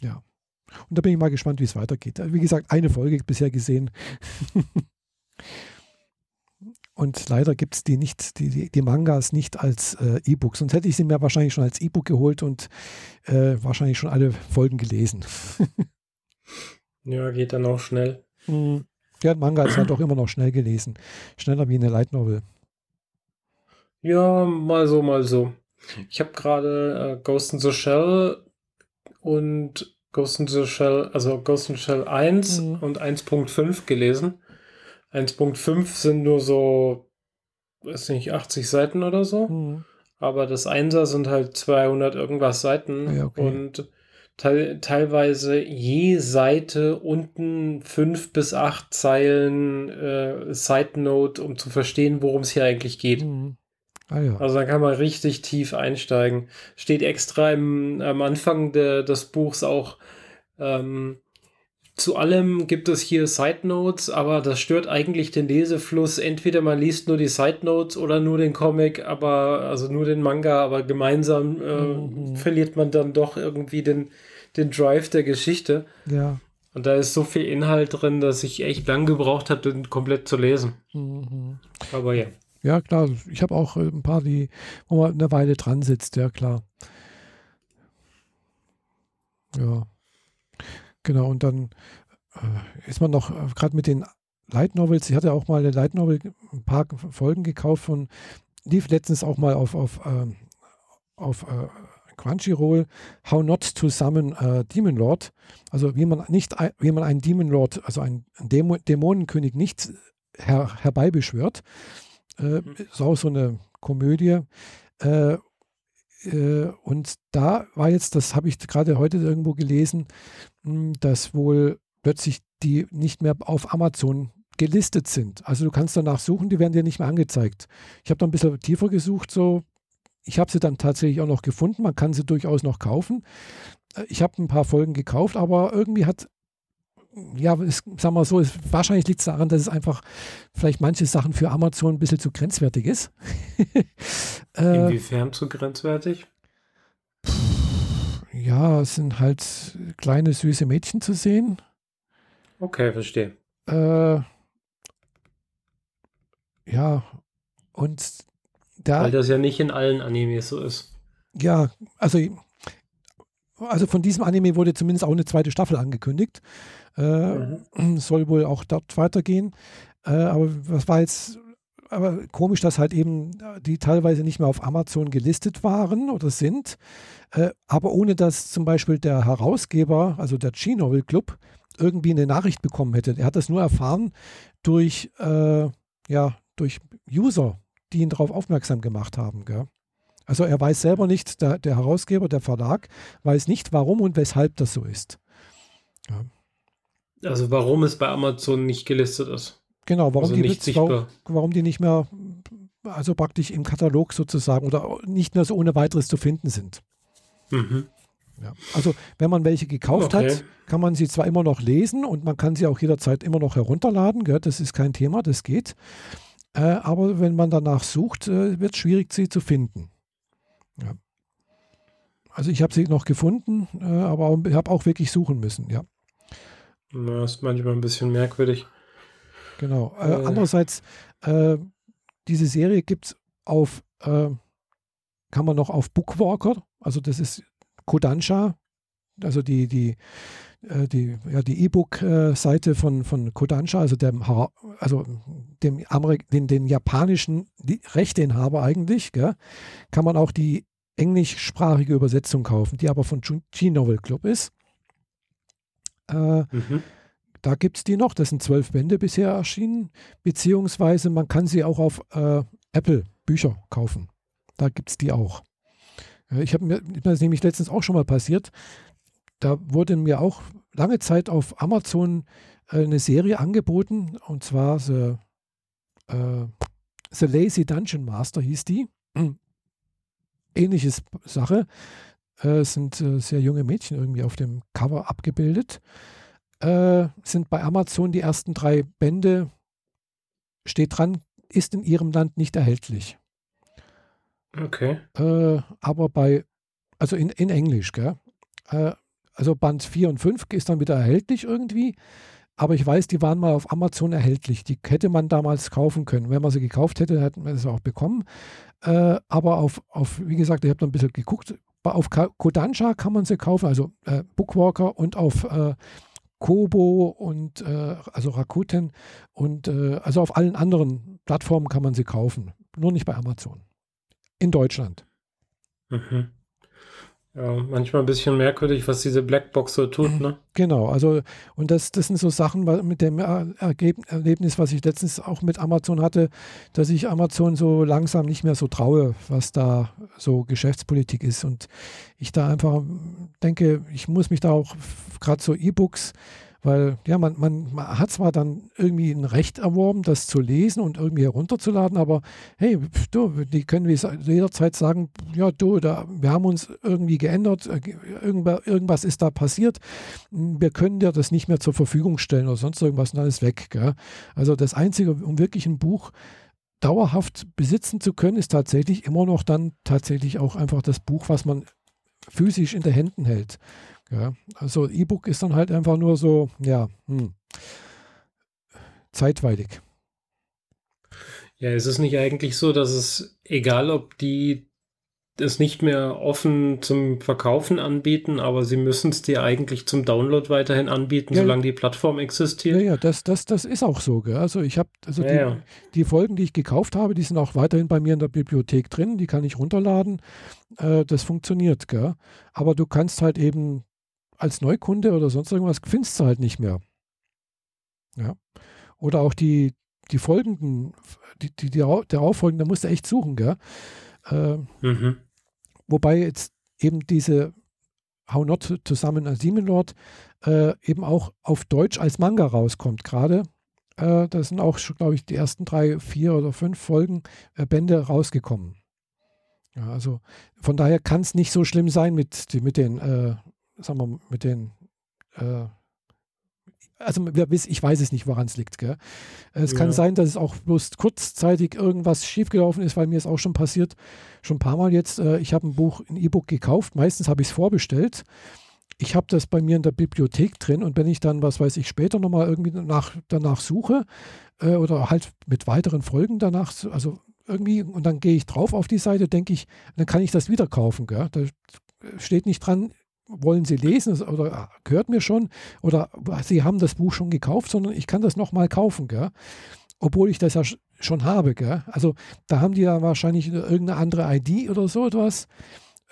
Ja. Und da bin ich mal gespannt, wie es weitergeht. Wie gesagt, eine Folge bisher gesehen. Und leider gibt es die nicht, die, die, Mangas nicht als äh, E-Book. Sonst hätte ich sie mir wahrscheinlich schon als E-Book geholt und äh, wahrscheinlich schon alle Folgen gelesen. ja, geht dann auch schnell. Mhm. Ja, ein Manga ist halt auch immer noch schnell gelesen. Schneller wie eine Light Novel. Ja, mal so, mal so. Ich habe gerade äh, Ghost in the Shell und Ghost in the Shell, also Ghost in the Shell 1 mhm. und 1.5 gelesen. 1.5 sind nur so, weiß nicht, 80 Seiten oder so. Mhm. Aber das 1er sind halt 200 irgendwas Seiten ja, okay. und te teilweise je Seite unten 5 bis 8 Zeilen äh, Side Note, um zu verstehen, worum es hier eigentlich geht. Mhm. Ah, ja. Also da kann man richtig tief einsteigen. Steht extra im, am Anfang de, des Buchs auch, ähm, zu allem gibt es hier Side Notes, aber das stört eigentlich den Lesefluss. Entweder man liest nur die Side Notes oder nur den Comic, aber also nur den Manga, aber gemeinsam äh, mhm. verliert man dann doch irgendwie den, den Drive der Geschichte. Ja. Und da ist so viel Inhalt drin, dass ich echt lang gebraucht habe, den komplett zu lesen. Mhm. Aber ja. Ja, klar. Ich habe auch äh, ein paar, die, wo man eine Weile dran sitzt, ja klar. Ja. Genau, und dann äh, ist man noch, äh, gerade mit den Light Novels, ich hatte auch mal eine Light Novel, ein paar Folgen gekauft von, lief letztens auch mal auf, auf, ähm, auf äh, Crunchyroll, How Not to Summon a Demon Lord. Also wie man nicht, wie man einen Demon Lord, also einen Dämon Dämonenkönig nicht her, herbeibeschwört. Äh, ist auch so eine Komödie. Äh, äh, und da war jetzt, das habe ich gerade heute irgendwo gelesen, hm, dass wohl plötzlich die nicht mehr auf Amazon gelistet sind. Also du kannst danach suchen, die werden dir nicht mehr angezeigt. Ich habe da ein bisschen tiefer gesucht, so. Ich habe sie dann tatsächlich auch noch gefunden. Man kann sie durchaus noch kaufen. Äh, ich habe ein paar Folgen gekauft, aber irgendwie hat ja, ist, sagen wir so, ist, wahrscheinlich liegt es daran, dass es einfach vielleicht manche Sachen für Amazon ein bisschen zu grenzwertig ist. äh, Inwiefern zu grenzwertig? Ja, es sind halt kleine, süße Mädchen zu sehen. Okay, verstehe. Äh, ja, und da. Weil das ja nicht in allen Animes so ist. Ja, also, also von diesem Anime wurde zumindest auch eine zweite Staffel angekündigt. Äh, mhm. Soll wohl auch dort weitergehen. Äh, aber was war jetzt aber komisch, dass halt eben die teilweise nicht mehr auf Amazon gelistet waren oder sind, äh, aber ohne dass zum Beispiel der Herausgeber, also der G-Novel Club, irgendwie eine Nachricht bekommen hätte. Er hat das nur erfahren durch, äh, ja, durch User, die ihn darauf aufmerksam gemacht haben. Gell? Also er weiß selber nicht, der, der Herausgeber, der Verlag, weiß nicht, warum und weshalb das so ist. Ja. Also warum es bei Amazon nicht gelistet ist. Genau, warum, also die, nicht warum, warum die nicht mehr, also praktisch im Katalog sozusagen oder nicht mehr so ohne weiteres zu finden sind. Mhm. Ja. Also wenn man welche gekauft okay. hat, kann man sie zwar immer noch lesen und man kann sie auch jederzeit immer noch herunterladen, gell? das ist kein Thema, das geht. Äh, aber wenn man danach sucht, äh, wird es schwierig, sie zu finden. Ja. Also ich habe sie noch gefunden, äh, aber ich habe auch wirklich suchen müssen, ja. Das ist manchmal ein bisschen merkwürdig. Genau. Äh, äh. andererseits, äh, diese Serie gibt es auf, kann man noch auf Bookwalker, also das ist Kodansha, also die, die, äh, die, ja, die E-Book-Seite von, von Kodansha, also dem, also dem Amerik den, den japanischen Rechteinhaber eigentlich, gell, kann man auch die englischsprachige Übersetzung kaufen, die aber von G-Novel Club ist. Äh, mhm. Da gibt es die noch, das sind zwölf Bände bisher erschienen, beziehungsweise man kann sie auch auf äh, Apple Bücher kaufen. Da gibt es die auch. Ich habe mir, das ist nämlich letztens auch schon mal passiert, da wurde mir auch lange Zeit auf Amazon äh, eine Serie angeboten und zwar The, äh, The Lazy Dungeon Master hieß die. Ähnliches Sache. Äh, sind äh, sehr junge Mädchen irgendwie auf dem Cover abgebildet. Äh, sind bei Amazon die ersten drei Bände, steht dran, ist in ihrem Land nicht erhältlich. Okay. Äh, aber bei, also in, in Englisch, gell? Äh, also Band 4 und 5 ist dann wieder erhältlich irgendwie. Aber ich weiß, die waren mal auf Amazon erhältlich. Die hätte man damals kaufen können. Wenn man sie gekauft hätte, hätten wir sie auch bekommen. Äh, aber auf, auf, wie gesagt, ich habe da ein bisschen geguckt. Auf Kodansha kann man sie kaufen, also äh, Bookwalker und auf äh, Kobo und äh, also Rakuten und äh, also auf allen anderen Plattformen kann man sie kaufen. Nur nicht bei Amazon in Deutschland. Mhm. Ja, manchmal ein bisschen merkwürdig, was diese Blackbox so tut, ne? Genau, also und das, das sind so Sachen mit dem Erlebnis, was ich letztens auch mit Amazon hatte, dass ich Amazon so langsam nicht mehr so traue, was da so Geschäftspolitik ist und ich da einfach denke, ich muss mich da auch gerade so E-Books weil ja, man, man, man, hat zwar dann irgendwie ein Recht erworben, das zu lesen und irgendwie herunterzuladen, aber hey, du, die können jederzeit sagen, ja, du, da, wir haben uns irgendwie geändert, äh, irgendwas ist da passiert, wir können dir das nicht mehr zur Verfügung stellen oder sonst irgendwas und dann ist weg. Gell? Also das Einzige, um wirklich ein Buch dauerhaft besitzen zu können, ist tatsächlich immer noch dann tatsächlich auch einfach das Buch, was man physisch in den Händen hält. Ja, also E-Book ist dann halt einfach nur so, ja, hm, zeitweilig. Ja, ist es nicht eigentlich so, dass es, egal ob die es nicht mehr offen zum Verkaufen anbieten, aber sie müssen es dir eigentlich zum Download weiterhin anbieten, ja, solange die Plattform existiert. Ja, ja, das, das, das ist auch so. Gell? Also ich habe, also ja, die, ja. die, Folgen, die ich gekauft habe, die sind auch weiterhin bei mir in der Bibliothek drin, die kann ich runterladen. Äh, das funktioniert, gell? Aber du kannst halt eben als Neukunde oder sonst irgendwas findest du halt nicht mehr. Ja. Oder auch die, die folgenden, die, die, die darauffolgenden, da musst du echt suchen, gell? Äh, mhm. Wobei jetzt eben diese How Not to Summon a Demon Lord äh, eben auch auf Deutsch als Manga rauskommt gerade. Äh, da sind auch, glaube ich, die ersten drei, vier oder fünf Folgen äh, Bände rausgekommen. Ja, also von daher kann es nicht so schlimm sein mit, mit den äh, sagen wir, mit den, äh, also ich weiß es nicht, woran es liegt. Gell? Es ja. kann sein, dass es auch bloß kurzzeitig irgendwas schiefgelaufen ist, weil mir ist auch schon passiert, schon ein paar Mal jetzt, äh, ich habe ein Buch, ein E-Book gekauft, meistens habe ich es vorbestellt. Ich habe das bei mir in der Bibliothek drin und wenn ich dann, was weiß ich, später nochmal irgendwie danach, danach suche äh, oder halt mit weiteren Folgen danach, also irgendwie, und dann gehe ich drauf auf die Seite, denke ich, dann kann ich das wieder kaufen. Gell? Da steht nicht dran, wollen Sie lesen oder ah, gehört mir schon oder Sie haben das Buch schon gekauft, sondern ich kann das nochmal kaufen, gell? obwohl ich das ja schon habe. Gell? Also da haben die ja wahrscheinlich irgendeine andere ID oder so etwas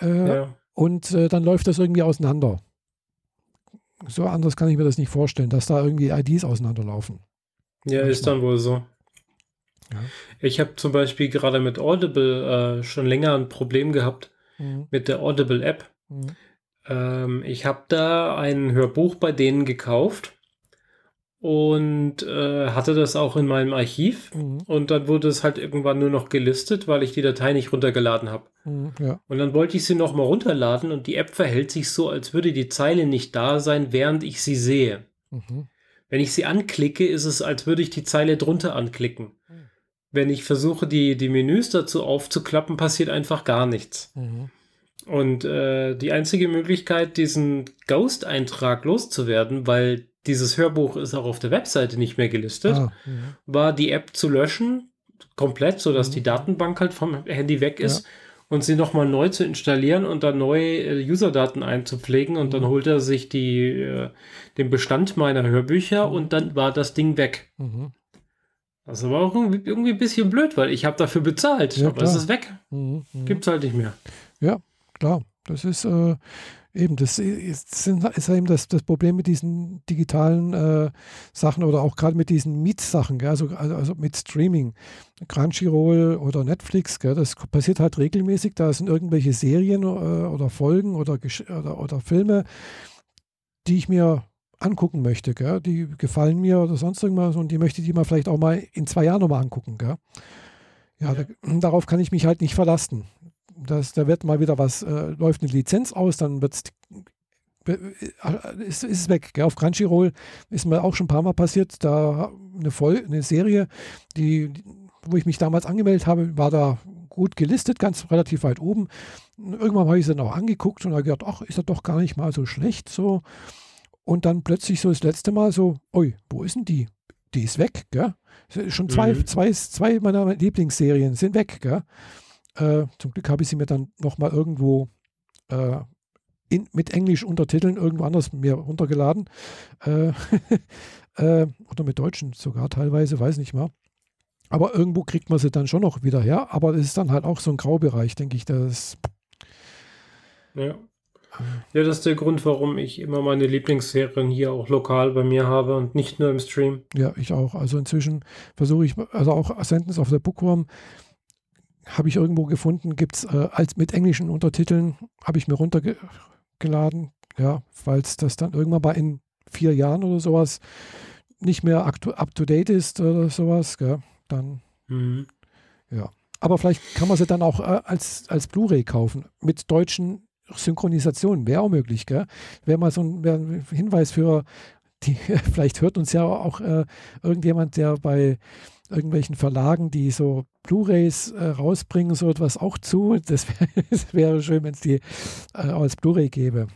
äh, ja. und äh, dann läuft das irgendwie auseinander. So anders kann ich mir das nicht vorstellen, dass da irgendwie IDs auseinanderlaufen. Ja, Manchmal. ist dann wohl so. Ja. Ich habe zum Beispiel gerade mit Audible äh, schon länger ein Problem gehabt mhm. mit der Audible App. Mhm. Ähm, ich habe da ein Hörbuch bei denen gekauft und äh, hatte das auch in meinem Archiv. Mhm. Und dann wurde es halt irgendwann nur noch gelistet, weil ich die Datei nicht runtergeladen habe. Mhm, ja. Und dann wollte ich sie nochmal runterladen und die App verhält sich so, als würde die Zeile nicht da sein, während ich sie sehe. Mhm. Wenn ich sie anklicke, ist es, als würde ich die Zeile drunter anklicken. Mhm. Wenn ich versuche, die, die Menüs dazu aufzuklappen, passiert einfach gar nichts. Mhm. Und äh, die einzige Möglichkeit, diesen Ghost-Eintrag loszuwerden, weil dieses Hörbuch ist auch auf der Webseite nicht mehr gelistet, ah, ja. war die App zu löschen, komplett, sodass mhm. die Datenbank halt vom Handy weg ist. Ja. Und sie nochmal neu zu installieren und dann neue äh, Userdaten einzupflegen und mhm. dann holt er sich die, äh, den Bestand meiner Hörbücher mhm. und dann war das Ding weg. Mhm. Das war auch irgendwie, irgendwie, ein bisschen blöd, weil ich habe dafür bezahlt, ja, aber klar. es ist weg. Mhm. mhm. Gibt's halt nicht mehr. Ja, klar. Das ist, äh, Eben, das ist, ist eben das, das Problem mit diesen digitalen äh, Sachen oder auch gerade mit diesen Mietsachen, also, also mit Streaming, Crunchyroll oder Netflix, gell, das passiert halt regelmäßig. Da sind irgendwelche Serien äh, oder Folgen oder, oder, oder, Filme, die ich mir angucken möchte. Gell, die gefallen mir oder sonst irgendwas und die möchte ich mir vielleicht auch mal in zwei Jahren nochmal angucken. Gell. Ja, ja. Da, darauf kann ich mich halt nicht verlassen das, da wird mal wieder was, äh, läuft eine Lizenz aus, dann wird's, äh, ist, ist es weg. Gell? Auf Crunchyroll ist mir auch schon ein paar Mal passiert, da eine, Voll eine Serie, die, wo ich mich damals angemeldet habe, war da gut gelistet, ganz relativ weit oben. Irgendwann habe ich sie dann auch angeguckt und habe gedacht, ach, ist das doch gar nicht mal so schlecht so. Und dann plötzlich so das letzte Mal so, oi, wo ist denn die? Die ist weg, gell? Schon zwei, mhm. zwei, zwei meiner Lieblingsserien sind weg, gell? Äh, zum Glück habe ich sie mir dann nochmal irgendwo äh, in, mit Englisch Untertiteln irgendwo anders mir runtergeladen. Äh, äh, oder mit Deutschen sogar teilweise, weiß nicht mal. Aber irgendwo kriegt man sie dann schon noch wieder her. Aber das ist dann halt auch so ein Graubereich, denke ich. Das ja. Ja, das ist der Grund, warum ich immer meine Lieblingsserien hier auch lokal bei mir habe und nicht nur im Stream. Ja, ich auch. Also inzwischen versuche ich, also auch Sentence of the Bookworm, habe ich irgendwo gefunden, gibt es äh, als mit englischen Untertiteln, habe ich mir runtergeladen, ja, falls das dann irgendwann mal in vier Jahren oder sowas nicht mehr up to date ist oder sowas, gell, dann mhm. ja. Aber vielleicht kann man sie dann auch äh, als, als Blu-ray kaufen mit deutschen Synchronisationen, wäre auch möglich, gell? Wäre mal so ein, ein Hinweis für die, vielleicht hört uns ja auch äh, irgendjemand, der bei irgendwelchen Verlagen, die so Blu-rays äh, rausbringen, so etwas auch zu. Das, wär, das wäre schön, wenn es die äh, als Blu-ray gäbe.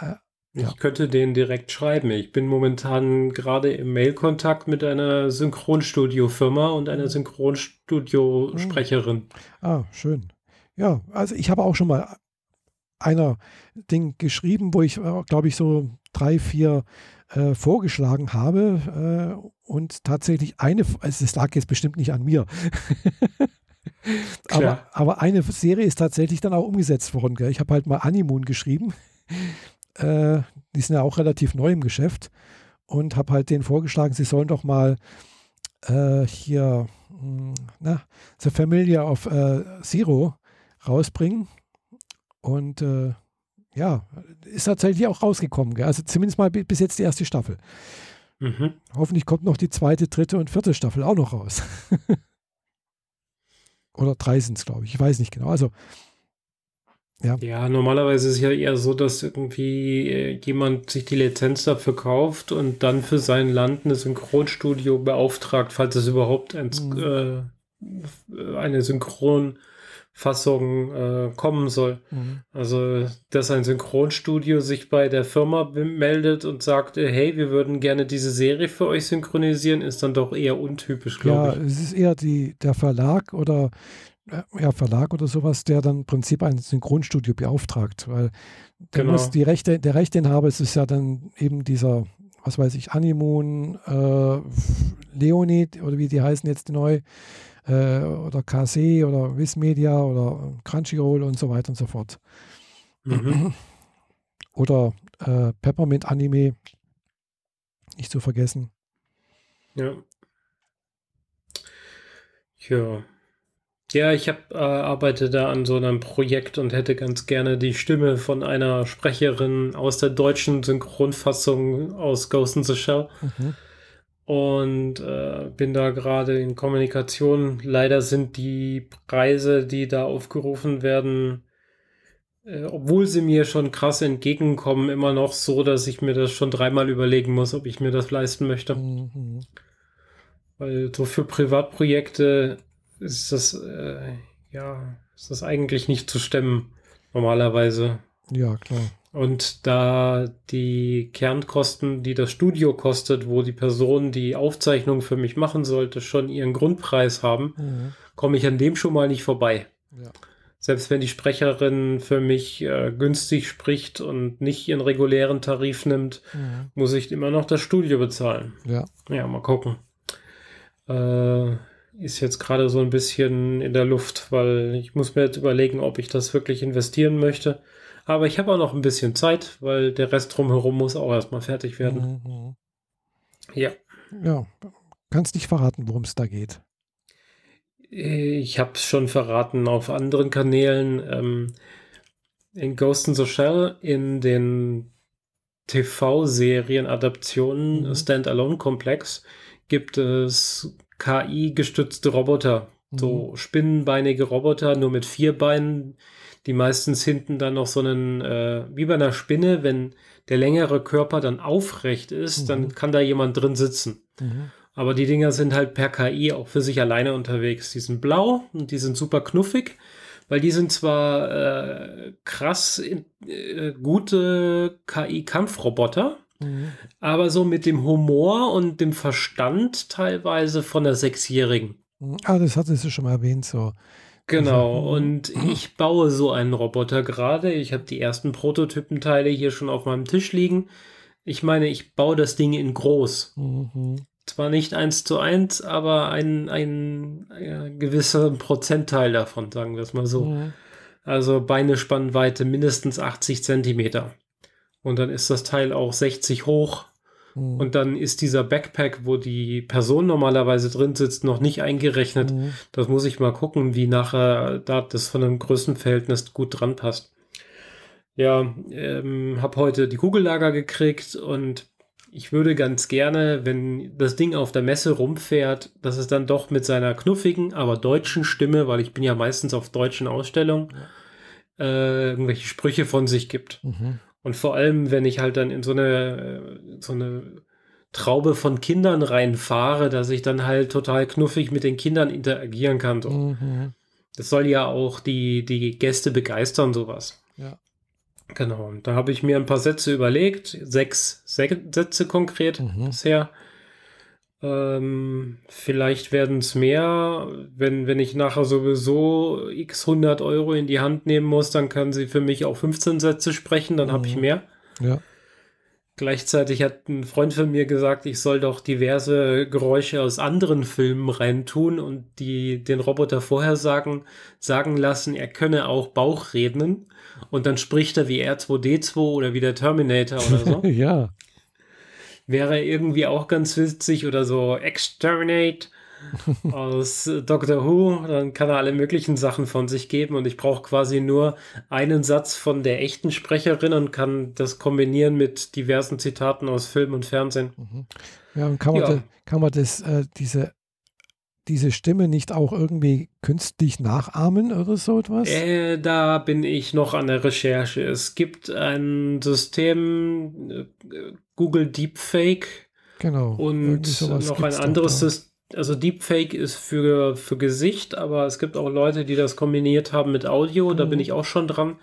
Äh, ja. Ich könnte den direkt schreiben. Ich bin momentan gerade im Mailkontakt mit einer Synchronstudio-Firma und einer mhm. Synchronstudio-Sprecherin. Mhm. Ah, schön. Ja, also ich habe auch schon mal einer Ding geschrieben, wo ich, äh, glaube ich, so drei, vier äh, vorgeschlagen habe. Äh, und tatsächlich eine, also es lag jetzt bestimmt nicht an mir. aber, aber eine Serie ist tatsächlich dann auch umgesetzt worden. Gell? Ich habe halt mal Animoon geschrieben. Äh, die sind ja auch relativ neu im Geschäft. Und habe halt denen vorgeschlagen, sie sollen doch mal äh, hier hm, na, The Familia of äh, Zero rausbringen. Und äh, ja, ist tatsächlich auch rausgekommen. Gell? Also zumindest mal bis jetzt die erste Staffel. Mhm. Hoffentlich kommt noch die zweite, dritte und vierte Staffel auch noch raus. Oder drei sind es, glaube ich. Ich weiß nicht genau. Also, ja. Ja, normalerweise ist es ja eher so, dass irgendwie äh, jemand sich die Lizenz dafür kauft und dann für sein Land ein Synchronstudio beauftragt, falls es überhaupt ein, mhm. äh, eine Synchron- Fassung äh, kommen soll. Mhm. Also, dass ein Synchronstudio sich bei der Firma meldet und sagt, äh, hey, wir würden gerne diese Serie für euch synchronisieren, ist dann doch eher untypisch, glaube ja, ich. Ja, es ist eher die, der Verlag oder äh, ja, Verlag oder sowas, der dann im Prinzip ein Synchronstudio beauftragt, weil der genau. muss die Rechte, der Rechteinhaber ist es ja dann eben dieser, was weiß ich, Animoon, äh, Leonid oder wie die heißen jetzt neu, äh, oder KC oder Wismedia oder Crunchyroll und so weiter und so fort. Mhm. Oder äh, Peppermint Anime, nicht zu vergessen. Ja. Ja. Ja, ich hab, äh, arbeite da an so einem Projekt und hätte ganz gerne die Stimme von einer Sprecherin aus der deutschen Synchronfassung aus Ghost in the Shell. Mhm. Und äh, bin da gerade in Kommunikation. Leider sind die Preise, die da aufgerufen werden, äh, obwohl sie mir schon krass entgegenkommen, immer noch so, dass ich mir das schon dreimal überlegen muss, ob ich mir das leisten möchte. Mhm. Weil so für Privatprojekte ist das, äh, ja, ist das eigentlich nicht zu stemmen, normalerweise. Ja, klar. Und da die Kernkosten, die das Studio kostet, wo die Person die Aufzeichnung für mich machen sollte, schon ihren Grundpreis haben, mhm. komme ich an dem schon mal nicht vorbei. Ja. Selbst wenn die Sprecherin für mich äh, günstig spricht und nicht ihren regulären Tarif nimmt, mhm. muss ich immer noch das Studio bezahlen. Ja. Ja, mal gucken. Äh, ist jetzt gerade so ein bisschen in der Luft, weil ich muss mir jetzt überlegen, ob ich das wirklich investieren möchte aber ich habe auch noch ein bisschen Zeit, weil der Rest drumherum muss auch erstmal fertig werden. Mhm. Ja. Ja, kannst nicht verraten, worum es da geht. Ich habe es schon verraten auf anderen Kanälen. Ähm, in Ghost in the Shell, in den TV-Serien-Adaptionen mhm. Standalone-Komplex gibt es KI-gestützte Roboter. Mhm. So spinnenbeinige Roboter, nur mit vier Beinen, die meistens hinten dann noch so einen, äh, wie bei einer Spinne, wenn der längere Körper dann aufrecht ist, mhm. dann kann da jemand drin sitzen. Mhm. Aber die Dinger sind halt per KI auch für sich alleine unterwegs. Die sind blau und die sind super knuffig, weil die sind zwar äh, krass äh, gute KI-Kampfroboter, mhm. aber so mit dem Humor und dem Verstand teilweise von der Sechsjährigen. Ah, das hattest du schon mal erwähnt, so Genau, also, und mhm. ich baue so einen Roboter gerade. Ich habe die ersten Prototypenteile hier schon auf meinem Tisch liegen. Ich meine, ich baue das Ding in groß. Mhm. Zwar nicht eins zu eins, aber ein, ein, ein gewisser Prozentteil davon, sagen wir es mal so. Mhm. Also Beine Spannweite mindestens 80 Zentimeter. Und dann ist das Teil auch 60 hoch Mhm. Und dann ist dieser Backpack, wo die Person normalerweise drin sitzt, noch nicht eingerechnet. Mhm. Das muss ich mal gucken, wie nachher da das von einem Größenverhältnis gut dran passt. Ja, ähm, habe heute die Kugellager gekriegt und ich würde ganz gerne, wenn das Ding auf der Messe rumfährt, dass es dann doch mit seiner knuffigen, aber deutschen Stimme, weil ich bin ja meistens auf deutschen Ausstellungen, äh, irgendwelche Sprüche von sich gibt. Mhm. Und vor allem, wenn ich halt dann in so eine, so eine Traube von Kindern reinfahre, dass ich dann halt total knuffig mit den Kindern interagieren kann. So. Mhm. Das soll ja auch die, die Gäste begeistern, sowas. Ja. Genau. Und da habe ich mir ein paar Sätze überlegt, sechs Sätze konkret mhm. bisher. Ähm, vielleicht werden es mehr. Wenn, wenn ich nachher sowieso x 100 Euro in die Hand nehmen muss, dann kann sie für mich auch 15 Sätze sprechen, dann mhm. habe ich mehr. Ja. Gleichzeitig hat ein Freund von mir gesagt, ich soll doch diverse Geräusche aus anderen Filmen reintun und die den Roboter vorher sagen, sagen lassen, er könne auch Bauchreden. Und dann spricht er wie R2D2 oder wie der Terminator oder so. ja wäre irgendwie auch ganz witzig oder so Exterminate aus Doctor Who, dann kann er alle möglichen Sachen von sich geben und ich brauche quasi nur einen Satz von der echten Sprecherin und kann das kombinieren mit diversen Zitaten aus Film und Fernsehen. Mhm. Ja, und kann man, ja. Da, kann man das, äh, diese diese Stimme nicht auch irgendwie künstlich nachahmen oder so etwas? Äh, da bin ich noch an der Recherche. Es gibt ein System, äh, Google Deepfake. Genau. Und noch ein anderes System. Also Deepfake ist für, für Gesicht, aber es gibt auch Leute, die das kombiniert haben mit Audio. Da mhm. bin ich auch schon dran.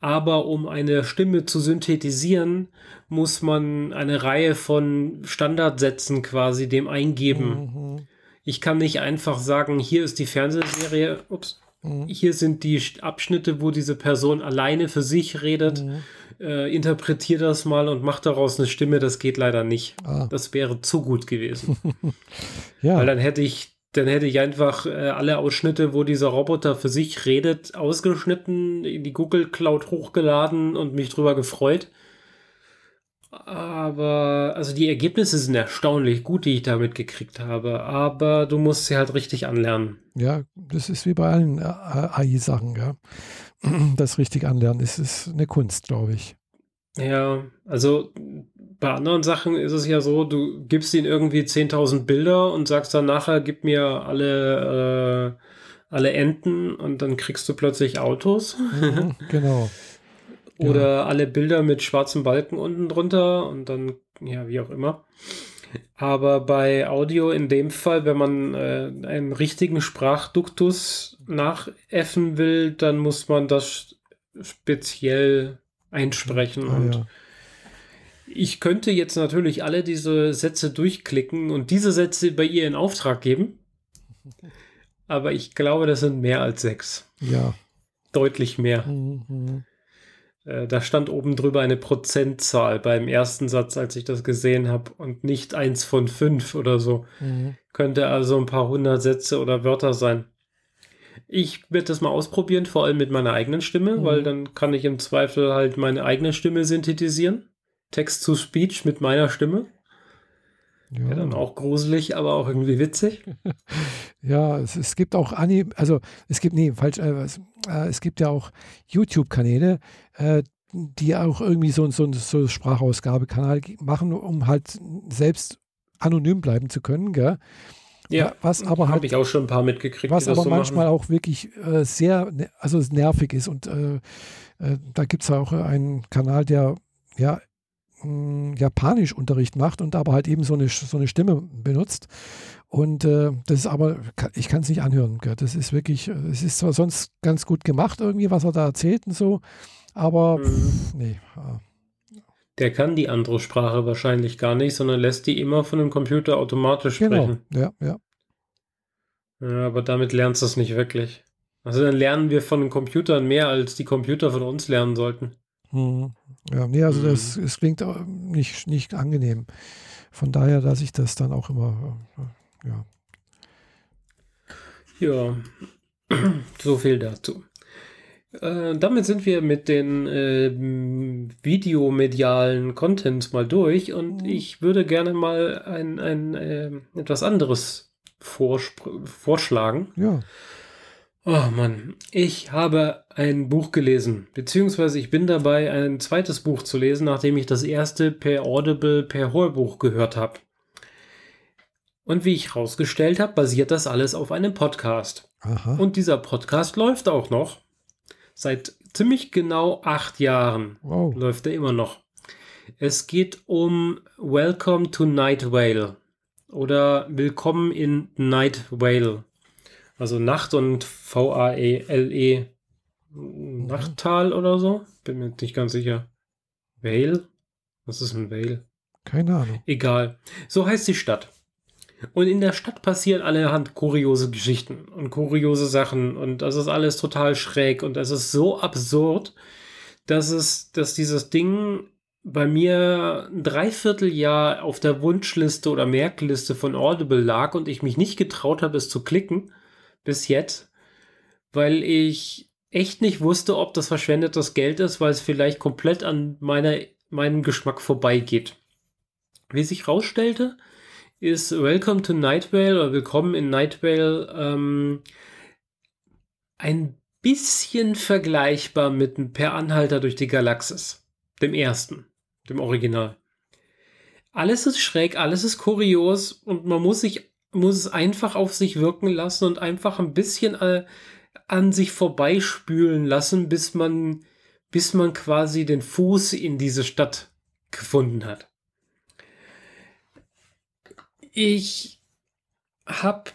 Aber um eine Stimme zu synthetisieren, muss man eine Reihe von Standardsätzen quasi dem eingeben. Mhm. Ich kann nicht einfach sagen, hier ist die Fernsehserie, ups, mhm. hier sind die Abschnitte, wo diese Person alleine für sich redet. Mhm. Äh, interpretier das mal und mach daraus eine Stimme. Das geht leider nicht. Ah. Das wäre zu gut gewesen. ja. Weil dann hätte ich dann hätte ich einfach äh, alle Ausschnitte, wo dieser Roboter für sich redet, ausgeschnitten, in die Google Cloud hochgeladen und mich drüber gefreut. Aber, also die Ergebnisse sind erstaunlich gut, die ich damit gekriegt habe. Aber du musst sie halt richtig anlernen. Ja, das ist wie bei allen äh, AI-Sachen, ja. Das richtig anlernen ist, ist eine Kunst, glaube ich. Ja, also bei anderen Sachen ist es ja so, du gibst ihnen irgendwie 10.000 Bilder und sagst dann nachher, gib mir alle, äh, alle Enten und dann kriegst du plötzlich Autos. Mhm, genau. Oder ja. alle Bilder mit schwarzen Balken unten drunter und dann, ja, wie auch immer. Aber bei Audio in dem Fall, wenn man äh, einen richtigen Sprachduktus nachäffen will, dann muss man das speziell einsprechen. Ah, und ja. ich könnte jetzt natürlich alle diese Sätze durchklicken und diese Sätze bei ihr in Auftrag geben. Aber ich glaube, das sind mehr als sechs. Ja. Deutlich mehr. Mhm. Äh, da stand oben drüber eine Prozentzahl beim ersten Satz, als ich das gesehen habe, und nicht eins von fünf oder so. Mhm. Könnte also ein paar hundert Sätze oder Wörter sein. Ich werde das mal ausprobieren, vor allem mit meiner eigenen Stimme, mhm. weil dann kann ich im Zweifel halt meine eigene Stimme synthetisieren. Text to Speech mit meiner Stimme. Ja. ja. dann auch gruselig, aber auch irgendwie witzig. ja, es, es gibt auch Anim, also es gibt, nee, falsch, äh, es, äh, es, gibt ja auch YouTube-Kanäle, äh, die auch irgendwie so, so, so Sprachausgabekanal machen, um halt selbst anonym bleiben zu können, gell? Ja, was aber halt. Habe ich auch schon ein paar mitgekriegt. Was aber so manchmal machen. auch wirklich äh, sehr, ne, also nervig ist. Und äh, äh, da gibt es auch einen Kanal, der ja hm, Japanischunterricht macht und aber halt eben so eine, so eine Stimme benutzt. Und äh, das ist aber, ich kann es nicht anhören. Gell? Das ist wirklich, es ist zwar sonst ganz gut gemacht, irgendwie, was er da erzählt und so, aber mhm. pff, nee. Der kann die andere Sprache wahrscheinlich gar nicht, sondern lässt die immer von dem Computer automatisch genau. sprechen. Genau, ja, ja. Ja, aber damit lernst du es nicht wirklich. Also dann lernen wir von den Computern mehr, als die Computer von uns lernen sollten. Mhm. Ja, nee, also das, es klingt nicht, nicht angenehm. Von daher lasse ich das dann auch immer, äh, ja. Ja, so viel dazu. Äh, damit sind wir mit den äh, videomedialen Contents mal durch und mhm. ich würde gerne mal ein, ein äh, etwas anderes vorschlagen. Ja. Oh Mann, ich habe ein Buch gelesen, beziehungsweise ich bin dabei, ein zweites Buch zu lesen, nachdem ich das erste per Audible, per Hörbuch gehört habe. Und wie ich herausgestellt habe, basiert das alles auf einem Podcast. Aha. Und dieser Podcast läuft auch noch. Seit ziemlich genau acht Jahren wow. läuft er immer noch. Es geht um Welcome to Night Vale oder Willkommen in Night Vale. Also Nacht und V-A-E-L-E. Nachttal oder so? Bin mir nicht ganz sicher. Vale? Was ist ein Vale? Keine Ahnung. Egal. So heißt die Stadt. Und in der Stadt passieren allerhand kuriose Geschichten und kuriose Sachen und das ist alles total schräg und es ist so absurd, dass es, dass dieses Ding bei mir ein Dreivierteljahr auf der Wunschliste oder Merkliste von Audible lag und ich mich nicht getraut habe, es zu klicken bis jetzt, weil ich echt nicht wusste, ob das verschwendetes Geld ist, weil es vielleicht komplett an meiner, meinem Geschmack vorbeigeht. Wie sich rausstellte, ist Welcome to Night Vale oder Willkommen in Night Vale ähm, ein bisschen vergleichbar mit Per Anhalter durch die Galaxis, dem ersten, dem Original. Alles ist schräg, alles ist kurios und man muss sich muss es einfach auf sich wirken lassen und einfach ein bisschen äh, an sich vorbeispülen lassen, bis man, bis man quasi den Fuß in diese Stadt gefunden hat. Ich habe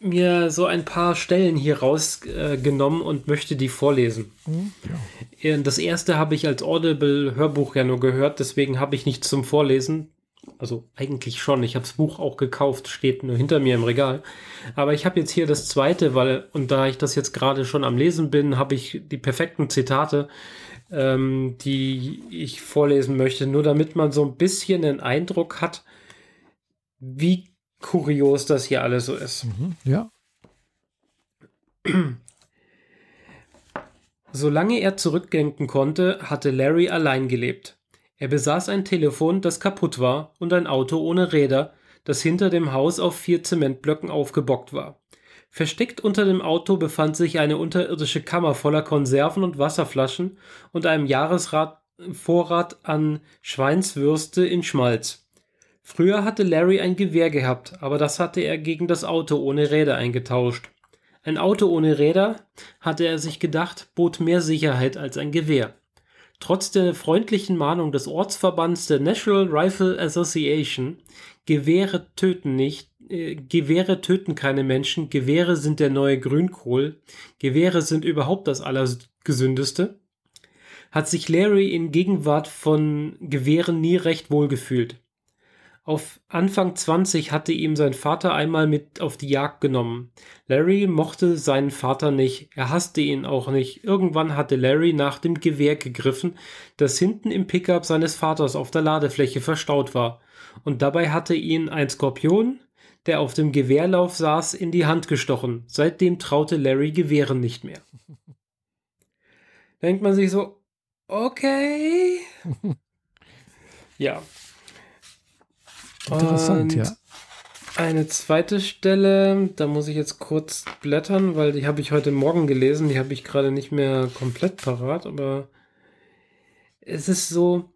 mir so ein paar Stellen hier rausgenommen äh, und möchte die vorlesen. Mhm, ja. Das erste habe ich als Audible-Hörbuch ja nur gehört, deswegen habe ich nichts zum Vorlesen. Also eigentlich schon. Ich habe das Buch auch gekauft, steht nur hinter mir im Regal. Aber ich habe jetzt hier das zweite, weil, und da ich das jetzt gerade schon am Lesen bin, habe ich die perfekten Zitate, ähm, die ich vorlesen möchte, nur damit man so ein bisschen den Eindruck hat, wie kurios das hier alles so ist. Mhm, ja. Solange er zurückdenken konnte, hatte Larry allein gelebt. Er besaß ein Telefon, das kaputt war, und ein Auto ohne Räder, das hinter dem Haus auf vier Zementblöcken aufgebockt war. Versteckt unter dem Auto befand sich eine unterirdische Kammer voller Konserven und Wasserflaschen und einem Jahresrat Vorrat an Schweinswürste in Schmalz. Früher hatte Larry ein Gewehr gehabt, aber das hatte er gegen das Auto ohne Räder eingetauscht. Ein Auto ohne Räder, hatte er sich gedacht, bot mehr Sicherheit als ein Gewehr. Trotz der freundlichen Mahnung des Ortsverbands der National Rifle Association, Gewehre töten nicht, äh, Gewehre töten keine Menschen, Gewehre sind der neue Grünkohl, Gewehre sind überhaupt das Allergesündeste, hat sich Larry in Gegenwart von Gewehren nie recht wohl gefühlt. Auf Anfang 20 hatte ihm sein Vater einmal mit auf die Jagd genommen. Larry mochte seinen Vater nicht, er hasste ihn auch nicht. Irgendwann hatte Larry nach dem Gewehr gegriffen, das hinten im Pickup seines Vaters auf der Ladefläche verstaut war. Und dabei hatte ihn ein Skorpion, der auf dem Gewehrlauf saß, in die Hand gestochen. Seitdem traute Larry Gewehren nicht mehr. Denkt man sich so, okay. ja, Interessant, Und ja. Eine zweite Stelle, da muss ich jetzt kurz blättern, weil die habe ich heute Morgen gelesen, die habe ich gerade nicht mehr komplett parat, aber es ist so,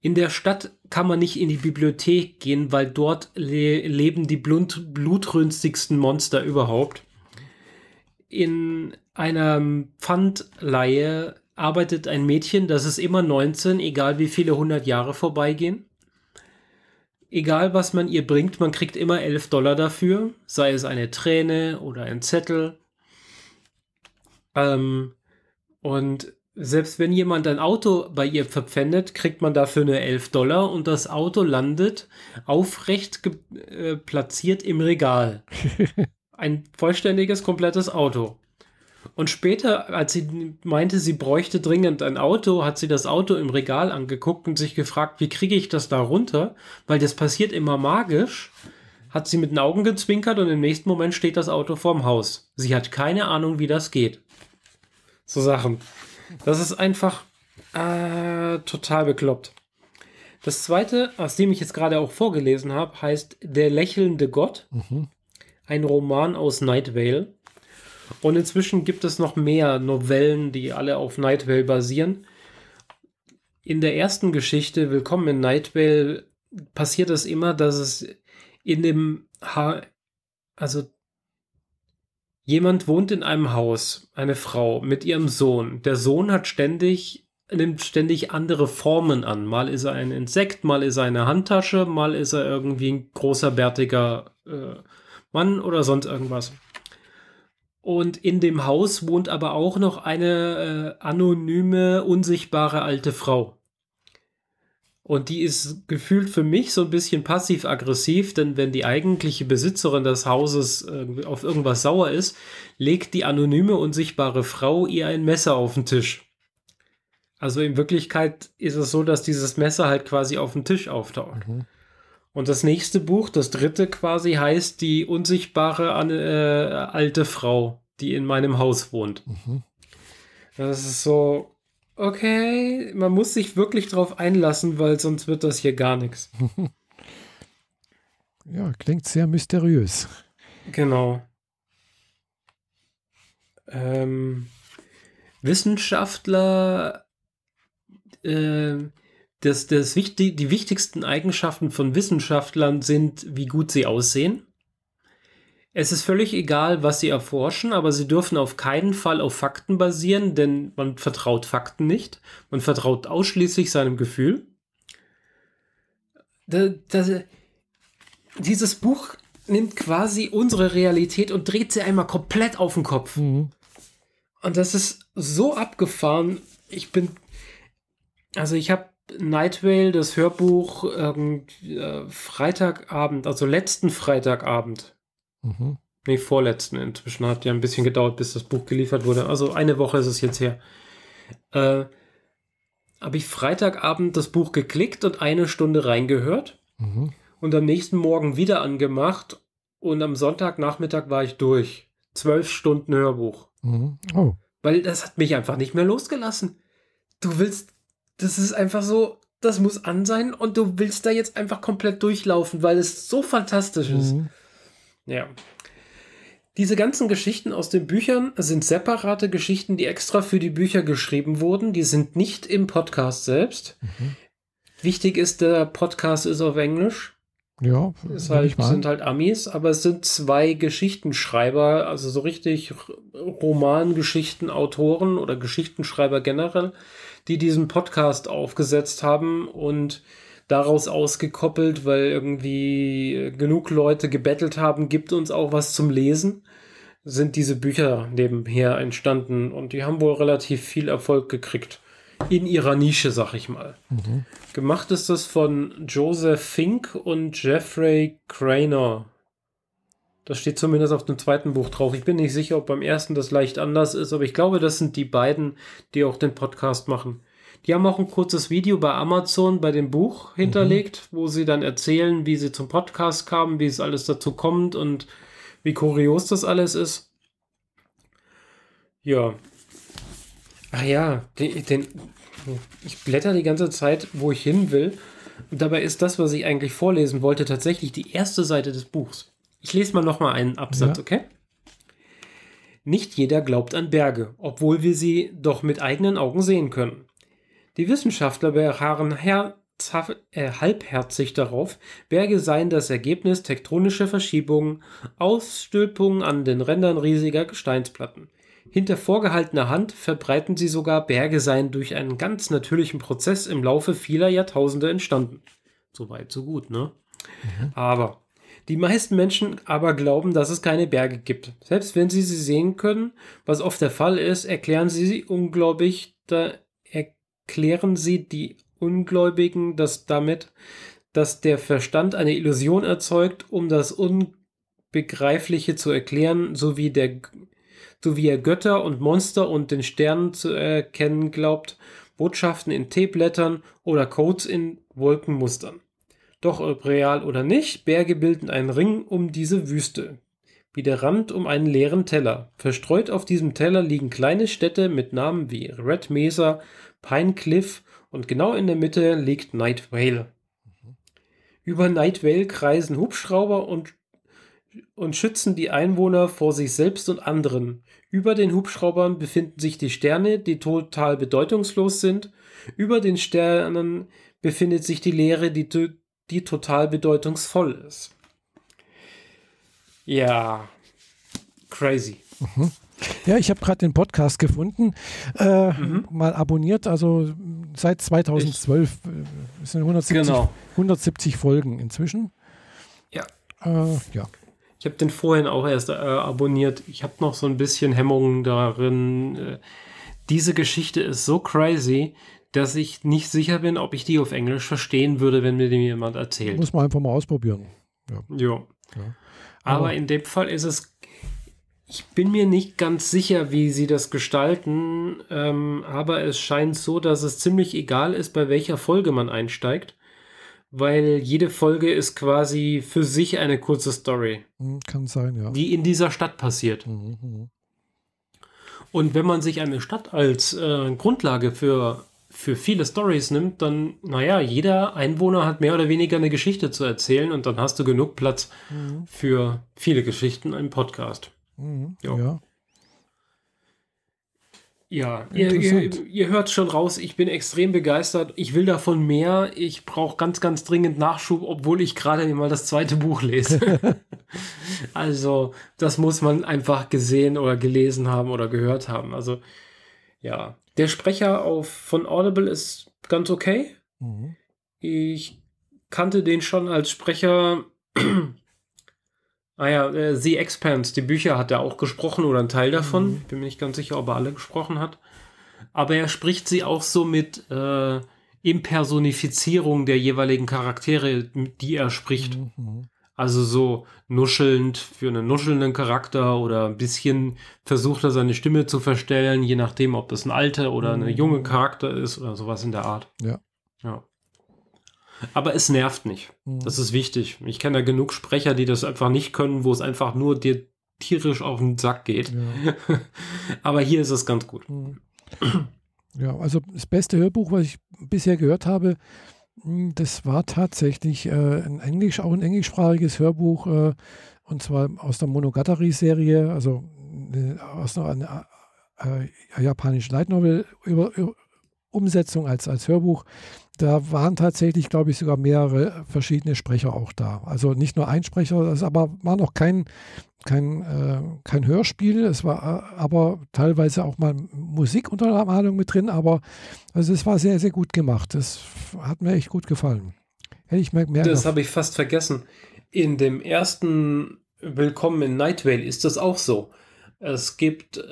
in der Stadt kann man nicht in die Bibliothek gehen, weil dort le leben die blut blutrünstigsten Monster überhaupt. In einer Pfandleihe arbeitet ein Mädchen, das ist immer 19, egal wie viele hundert Jahre vorbeigehen egal was man ihr bringt, man kriegt immer 11 Dollar dafür, sei es eine Träne oder ein Zettel. Ähm, und selbst wenn jemand ein Auto bei ihr verpfändet, kriegt man dafür nur 11 Dollar und das Auto landet aufrecht äh, platziert im Regal. ein vollständiges, komplettes Auto. Und später, als sie meinte, sie bräuchte dringend ein Auto, hat sie das Auto im Regal angeguckt und sich gefragt, wie kriege ich das da runter? Weil das passiert immer magisch. Hat sie mit den Augen gezwinkert und im nächsten Moment steht das Auto vorm Haus. Sie hat keine Ahnung, wie das geht. So Sachen. Das ist einfach äh, total bekloppt. Das zweite, aus dem ich jetzt gerade auch vorgelesen habe, heißt Der lächelnde Gott. Mhm. Ein Roman aus Night Vale. Und inzwischen gibt es noch mehr Novellen, die alle auf Night Vale basieren. In der ersten Geschichte, Willkommen in Night Vale, passiert es immer, dass es in dem ha also jemand wohnt in einem Haus, eine Frau mit ihrem Sohn. Der Sohn hat ständig nimmt ständig andere Formen an. Mal ist er ein Insekt, mal ist er eine Handtasche, mal ist er irgendwie ein großer bärtiger äh, Mann oder sonst irgendwas. Und in dem Haus wohnt aber auch noch eine äh, anonyme, unsichtbare alte Frau. Und die ist gefühlt für mich so ein bisschen passiv-aggressiv, denn wenn die eigentliche Besitzerin des Hauses äh, auf irgendwas sauer ist, legt die anonyme, unsichtbare Frau ihr ein Messer auf den Tisch. Also in Wirklichkeit ist es so, dass dieses Messer halt quasi auf dem Tisch auftaucht. Mhm. Und das nächste Buch, das dritte quasi, heißt die unsichtbare äh, alte Frau, die in meinem Haus wohnt. Mhm. Das ist so, okay, man muss sich wirklich drauf einlassen, weil sonst wird das hier gar nichts. Ja, klingt sehr mysteriös. Genau. Ähm, Wissenschaftler äh, das, das wichtig, die wichtigsten Eigenschaften von Wissenschaftlern sind, wie gut sie aussehen. Es ist völlig egal, was sie erforschen, aber sie dürfen auf keinen Fall auf Fakten basieren, denn man vertraut Fakten nicht. Man vertraut ausschließlich seinem Gefühl. Das, das, dieses Buch nimmt quasi unsere Realität und dreht sie einmal komplett auf den Kopf. Mhm. Und das ist so abgefahren. Ich bin. Also, ich habe Night Vale, das Hörbuch, äh, Freitagabend, also letzten Freitagabend. Mhm. Nee, vorletzten inzwischen. Hat ja ein bisschen gedauert, bis das Buch geliefert wurde. Also eine Woche ist es jetzt her. Äh, habe ich Freitagabend das Buch geklickt und eine Stunde reingehört. Mhm. Und am nächsten Morgen wieder angemacht. Und am Sonntagnachmittag war ich durch. Zwölf Stunden Hörbuch. Mhm. Oh. Weil das hat mich einfach nicht mehr losgelassen. Du willst das ist einfach so, das muss an sein und du willst da jetzt einfach komplett durchlaufen, weil es so fantastisch ist. Mhm. Ja. Diese ganzen Geschichten aus den Büchern sind separate Geschichten, die extra für die Bücher geschrieben wurden. Die sind nicht im Podcast selbst. Mhm. Wichtig ist, der Podcast ist auf Englisch. Ja, ist halt, sind halt Amis, aber es sind zwei Geschichtenschreiber, also so richtig Romangeschichten, Autoren oder Geschichtenschreiber generell, die diesen Podcast aufgesetzt haben und daraus ausgekoppelt, weil irgendwie genug Leute gebettelt haben, gibt uns auch was zum Lesen, sind diese Bücher nebenher entstanden und die haben wohl relativ viel Erfolg gekriegt in ihrer Nische, sag ich mal. Mhm. Gemacht ist das von Joseph Fink und Jeffrey Craner. Das steht zumindest auf dem zweiten Buch drauf. Ich bin nicht sicher, ob beim ersten das leicht anders ist, aber ich glaube, das sind die beiden, die auch den Podcast machen. Die haben auch ein kurzes Video bei Amazon bei dem Buch hinterlegt, mhm. wo sie dann erzählen, wie sie zum Podcast kamen, wie es alles dazu kommt und wie kurios das alles ist. Ja, Ach ja, den, den, ich blätter die ganze Zeit, wo ich hin will. Und dabei ist das, was ich eigentlich vorlesen wollte, tatsächlich die erste Seite des Buchs. Ich lese mal nochmal einen Absatz, ja. okay? Nicht jeder glaubt an Berge, obwohl wir sie doch mit eigenen Augen sehen können. Die Wissenschaftler beharren äh, halbherzig darauf, Berge seien das Ergebnis tektonischer Verschiebungen, Ausstülpungen an den Rändern riesiger Gesteinsplatten. Hinter vorgehaltener Hand verbreiten sie sogar, Berge seien durch einen ganz natürlichen Prozess im Laufe vieler Jahrtausende entstanden. So weit, so gut, ne? Mhm. Aber die meisten Menschen aber glauben, dass es keine Berge gibt. Selbst wenn sie sie sehen können, was oft der Fall ist, erklären sie ungläubig, da erklären sie die Ungläubigen das damit, dass der Verstand eine Illusion erzeugt, um das Unbegreifliche zu erklären, sowie der so wie er Götter und Monster und den Sternen zu erkennen glaubt, Botschaften in Teeblättern oder Codes in Wolkenmustern. Doch ob real oder nicht, Berge bilden einen Ring um diese Wüste, wie der Rand um einen leeren Teller. Verstreut auf diesem Teller liegen kleine Städte mit Namen wie Red Mesa, Pine Cliff und genau in der Mitte liegt Night Vale. Über Night Vale kreisen Hubschrauber und und schützen die Einwohner vor sich selbst und anderen. Über den Hubschraubern befinden sich die Sterne, die total bedeutungslos sind. Über den Sternen befindet sich die Leere, die, die total bedeutungsvoll ist. Ja, crazy. Mhm. Ja, ich habe gerade den Podcast gefunden, äh, mhm. mal abonniert, also seit 2012 ich, äh, sind 170, genau. 170 Folgen inzwischen. Ja. Äh, ja. Ich habe den vorhin auch erst äh, abonniert. Ich habe noch so ein bisschen Hemmungen darin. Äh, diese Geschichte ist so crazy, dass ich nicht sicher bin, ob ich die auf Englisch verstehen würde, wenn mir dem jemand erzählt. Muss man einfach mal ausprobieren. Ja. ja. Aber, Aber in dem Fall ist es ich bin mir nicht ganz sicher, wie sie das gestalten, ähm, aber es scheint so, dass es ziemlich egal ist, bei welcher Folge man einsteigt weil jede Folge ist quasi für sich eine kurze Story. Hm, kann sein, ja. Die in dieser Stadt passiert. Mhm. mhm. Und wenn man sich eine Stadt als äh, Grundlage für, für viele Stories nimmt, dann, naja, jeder Einwohner hat mehr oder weniger eine Geschichte zu erzählen und dann hast du genug Platz mhm. für viele Geschichten im Podcast. Mhm. Ja. Ja, ihr, ihr, ihr, hört schon raus, ich bin extrem begeistert. Ich will davon mehr. Ich brauche ganz, ganz dringend Nachschub, obwohl ich gerade mal das zweite Buch lese. also, das muss man einfach gesehen oder gelesen haben oder gehört haben. Also, ja. Der Sprecher auf, von Audible ist ganz okay. Mhm. Ich kannte den schon als Sprecher Ah ja, äh, The Expanse, die Bücher hat er auch gesprochen oder ein Teil davon. Mhm. Bin mir nicht ganz sicher, ob er alle gesprochen hat. Aber er spricht sie auch so mit äh, Impersonifizierung der jeweiligen Charaktere, die er spricht. Mhm. Also so nuschelnd für einen nuschelnden Charakter oder ein bisschen versucht er seine Stimme zu verstellen, je nachdem, ob das ein alter oder eine junge mhm. Charakter ist oder sowas in der Art. Ja. Ja. Aber es nervt nicht. Mhm. Das ist wichtig. Ich kenne da genug Sprecher, die das einfach nicht können, wo es einfach nur dir tierisch auf den Sack geht. Ja. Aber hier ist es ganz gut. Mhm. Ja, also das beste Hörbuch, was ich bisher gehört habe, das war tatsächlich äh, ein Englisch, auch ein englischsprachiges Hörbuch, äh, und zwar aus der Monogatari-Serie, also äh, aus einer äh, japanischen Light Novel über, über Umsetzung als, als Hörbuch. Da waren tatsächlich, glaube ich, sogar mehrere verschiedene Sprecher auch da. Also nicht nur ein Sprecher, das aber war noch kein, kein, äh, kein Hörspiel. Es war äh, aber teilweise auch mal Musikuntermalung mit drin, aber also es war sehr, sehr gut gemacht. Das hat mir echt gut gefallen. Hätte ich mehr, mehr Das habe ich fast vergessen. In dem ersten Willkommen in Night Vale ist das auch so. Es gibt äh,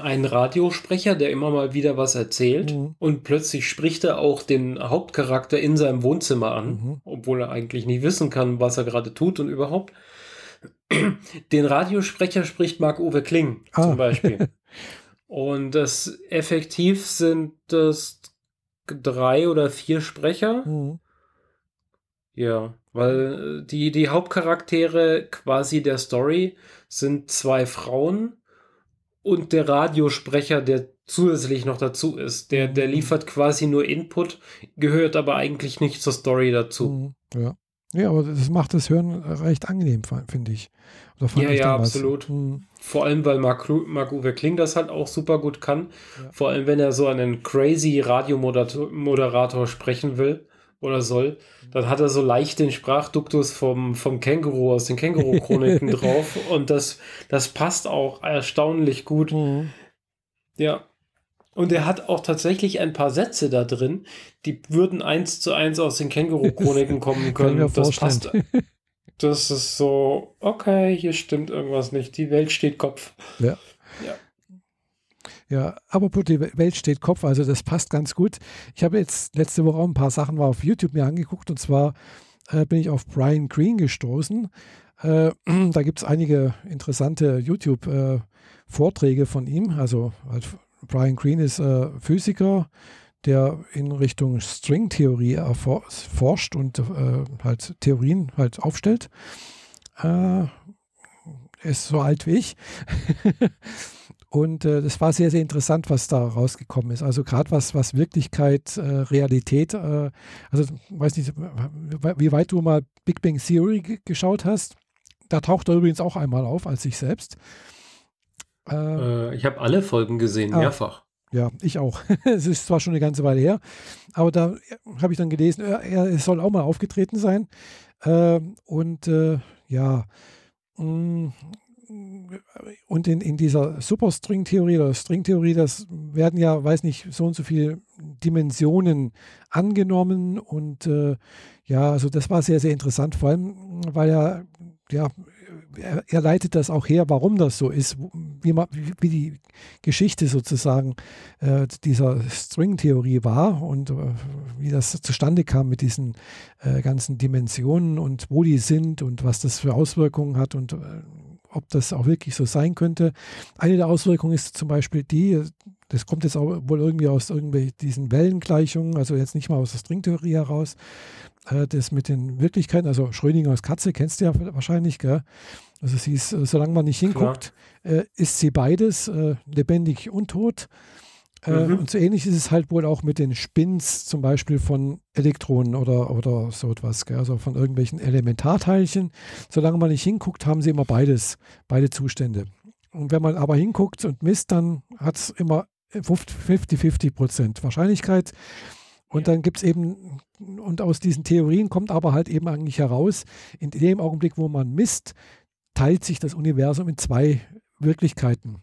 einen Radiosprecher, der immer mal wieder was erzählt mhm. und plötzlich spricht er auch den Hauptcharakter in seinem Wohnzimmer an, mhm. obwohl er eigentlich nicht wissen kann, was er gerade tut und überhaupt. Den Radiosprecher spricht Marc-Uwe Kling ah. zum Beispiel. und das effektiv sind das drei oder vier Sprecher. Mhm. Ja, weil die, die Hauptcharaktere quasi der Story sind zwei Frauen und der Radiosprecher, der zusätzlich noch dazu ist. Der, der mhm. liefert quasi nur Input, gehört aber eigentlich nicht zur Story dazu. Mhm. Ja. Ja, aber das macht das Hören recht angenehm, finde ich. ja, ich ja, absolut. Mhm. Vor allem, weil Marc-Uwe Kling das halt auch super gut kann. Ja. Vor allem, wenn er so einen crazy Radiomoderator sprechen will oder soll, dann hat er so leicht den Sprachduktus vom, vom Känguru aus den Känguru-Chroniken drauf und das, das passt auch erstaunlich gut. Mhm. Ja. Und er hat auch tatsächlich ein paar Sätze da drin, die würden eins zu eins aus den Känguru-Chroniken kommen können. Das passt. Das ist so, okay, hier stimmt irgendwas nicht. Die Welt steht Kopf. Ja. Ja. Aber die Welt steht Kopf, also das passt ganz gut. Ich habe jetzt letzte Woche auch ein paar Sachen mal auf YouTube mir angeguckt und zwar äh, bin ich auf Brian Green gestoßen. Äh, da gibt es einige interessante YouTube-Vorträge äh, von ihm. Also halt, Brian Green ist äh, Physiker, der in Richtung Stringtheorie forscht und äh, halt Theorien halt aufstellt. Äh, er ist so alt wie ich. Und äh, das war sehr, sehr interessant, was da rausgekommen ist. Also gerade was, was Wirklichkeit, äh, Realität, äh, also weiß nicht, wie weit du mal Big Bang Theory geschaut hast. Da taucht er übrigens auch einmal auf als sich selbst. Äh, äh, ich habe alle Folgen gesehen, ah, mehrfach. Ja, ich auch. es ist zwar schon eine ganze Weile her, aber da habe ich dann gelesen, er, er, soll auch mal aufgetreten sein. Ähm, und äh, ja, mh, mm, und in, in dieser Superstring-Theorie oder String-Theorie, das werden ja, weiß nicht, so und so viele Dimensionen angenommen. Und äh, ja, also das war sehr, sehr interessant, vor allem, weil er, ja, er, er leitet das auch her, warum das so ist, wie, man, wie die Geschichte sozusagen äh, dieser String-Theorie war und äh, wie das zustande kam mit diesen äh, ganzen Dimensionen und wo die sind und was das für Auswirkungen hat und äh, ob das auch wirklich so sein könnte. Eine der Auswirkungen ist zum Beispiel die, das kommt jetzt auch wohl irgendwie aus irgendwelchen diesen Wellengleichungen, also jetzt nicht mal aus der Stringtheorie heraus, äh, das mit den Wirklichkeiten, also Schrödingers Katze kennst du ja wahrscheinlich, gell? Also sie ist, solange man nicht hinguckt, äh, ist sie beides, äh, lebendig und tot. Äh, mhm. Und so ähnlich ist es halt wohl auch mit den Spins zum Beispiel von Elektronen oder, oder so etwas, gell? also von irgendwelchen Elementarteilchen. Solange man nicht hinguckt, haben sie immer beides, beide Zustände. Und wenn man aber hinguckt und misst, dann hat es immer 50-50 Prozent Wahrscheinlichkeit. Und ja. dann gibt es eben, und aus diesen Theorien kommt aber halt eben eigentlich heraus, in dem Augenblick, wo man misst, teilt sich das Universum in zwei Wirklichkeiten.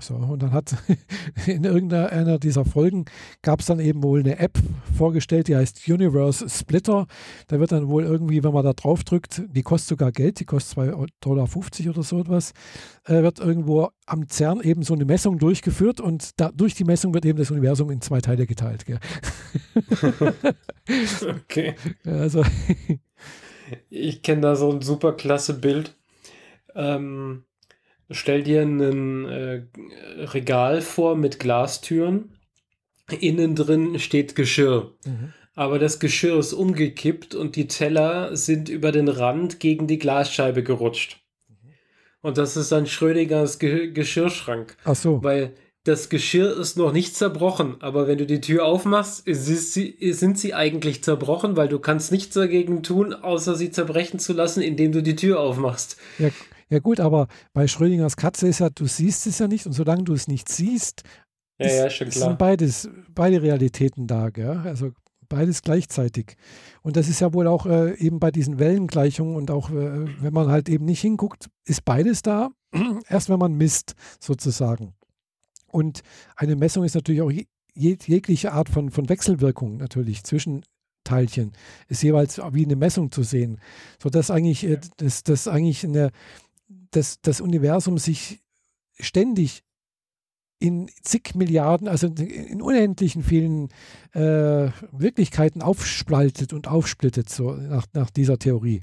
So, und dann hat in irgendeiner dieser Folgen gab es dann eben wohl eine App vorgestellt, die heißt Universe Splitter. Da wird dann wohl irgendwie, wenn man da drauf drückt, die kostet sogar Geld, die kostet 2,50 Dollar oder so etwas, äh, wird irgendwo am CERN eben so eine Messung durchgeführt und da, durch die Messung wird eben das Universum in zwei Teile geteilt. okay. Also. ich kenne da so ein super klasse Bild. Ähm, Stell dir ein äh, Regal vor mit Glastüren. Innen drin steht Geschirr. Mhm. Aber das Geschirr ist umgekippt und die Teller sind über den Rand gegen die Glasscheibe gerutscht. Mhm. Und das ist ein Schrödingers Ge Geschirrschrank. Ach so. Weil das Geschirr ist noch nicht zerbrochen, aber wenn du die Tür aufmachst, sie, sind sie eigentlich zerbrochen, weil du kannst nichts dagegen tun, außer sie zerbrechen zu lassen, indem du die Tür aufmachst. Ja, ja gut, aber bei Schrödingers Katze ist ja, du siehst es ja nicht und solange du es nicht siehst, ja, ist, ja, sind beides, beide Realitäten da, gell? also beides gleichzeitig. Und das ist ja wohl auch äh, eben bei diesen Wellengleichungen und auch, äh, wenn man halt eben nicht hinguckt, ist beides da, erst wenn man misst, sozusagen. Und eine Messung ist natürlich auch je, jegliche Art von, von Wechselwirkung natürlich zwischen Teilchen ist jeweils wie eine Messung zu sehen, sodass eigentlich, äh, das, das eigentlich eine, das, das Universum sich ständig in zig Milliarden, also in unendlichen vielen äh, Wirklichkeiten aufspaltet und aufsplittet, so nach, nach dieser Theorie.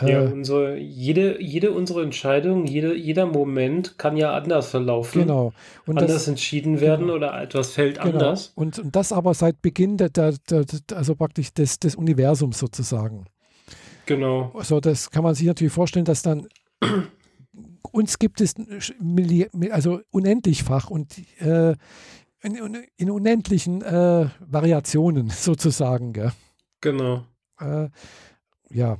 Ja, äh, unsere, jede, jede unserer Entscheidungen, jede, jeder Moment kann ja anders verlaufen. Genau. Und anders das, entschieden werden genau. oder etwas fällt genau. anders. Und, und das aber seit Beginn der, der, der, also praktisch des, des Universums sozusagen. Genau. Also das kann man sich natürlich vorstellen, dass dann uns gibt es also unendlichfach und äh, in, in, unendlichen äh, Variationen sozusagen. Gell? Genau. Äh, ja,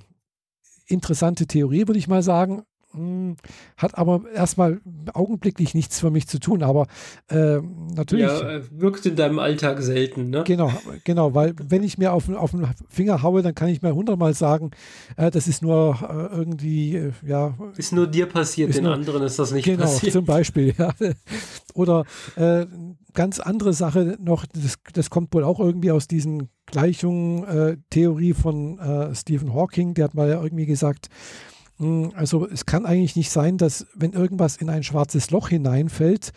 interessante Theorie, würde ich mal sagen. Hm, hat aber erstmal augenblicklich nichts für mich zu tun, aber äh, natürlich. Ja, äh, wirkt in deinem Alltag selten, ne? Genau, genau, weil wenn ich mir auf, auf den Finger haue, dann kann ich mir hundertmal sagen, äh, das ist nur äh, irgendwie, äh, ja. Ist nur dir passiert, den nur, anderen ist das nicht genau, passiert. Genau, zum Beispiel, ja. Oder äh, ganz andere Sache noch, das, das kommt wohl auch irgendwie aus diesen Gleichungen, Theorie von Stephen Hawking, der hat mal ja irgendwie gesagt, also es kann eigentlich nicht sein, dass wenn irgendwas in ein schwarzes Loch hineinfällt,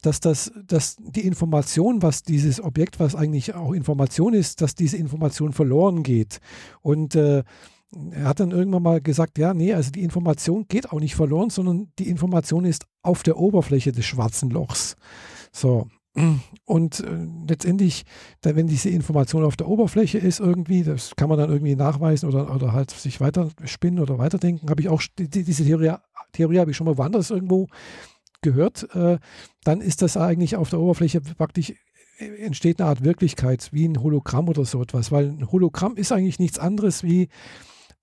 dass das, dass die Information, was dieses Objekt, was eigentlich auch Information ist, dass diese Information verloren geht. Und äh, er hat dann irgendwann mal gesagt, ja, nee, also die Information geht auch nicht verloren, sondern die Information ist auf der Oberfläche des schwarzen Lochs. So, und äh, letztendlich, da, wenn diese Information auf der Oberfläche ist, irgendwie, das kann man dann irgendwie nachweisen oder, oder halt sich weiter spinnen oder weiterdenken, habe ich auch, die, diese Theorie, Theorie habe ich schon mal woanders irgendwo gehört, äh, dann ist das eigentlich auf der Oberfläche praktisch äh, entsteht eine Art Wirklichkeit, wie ein Hologramm oder so etwas, weil ein Hologramm ist eigentlich nichts anderes wie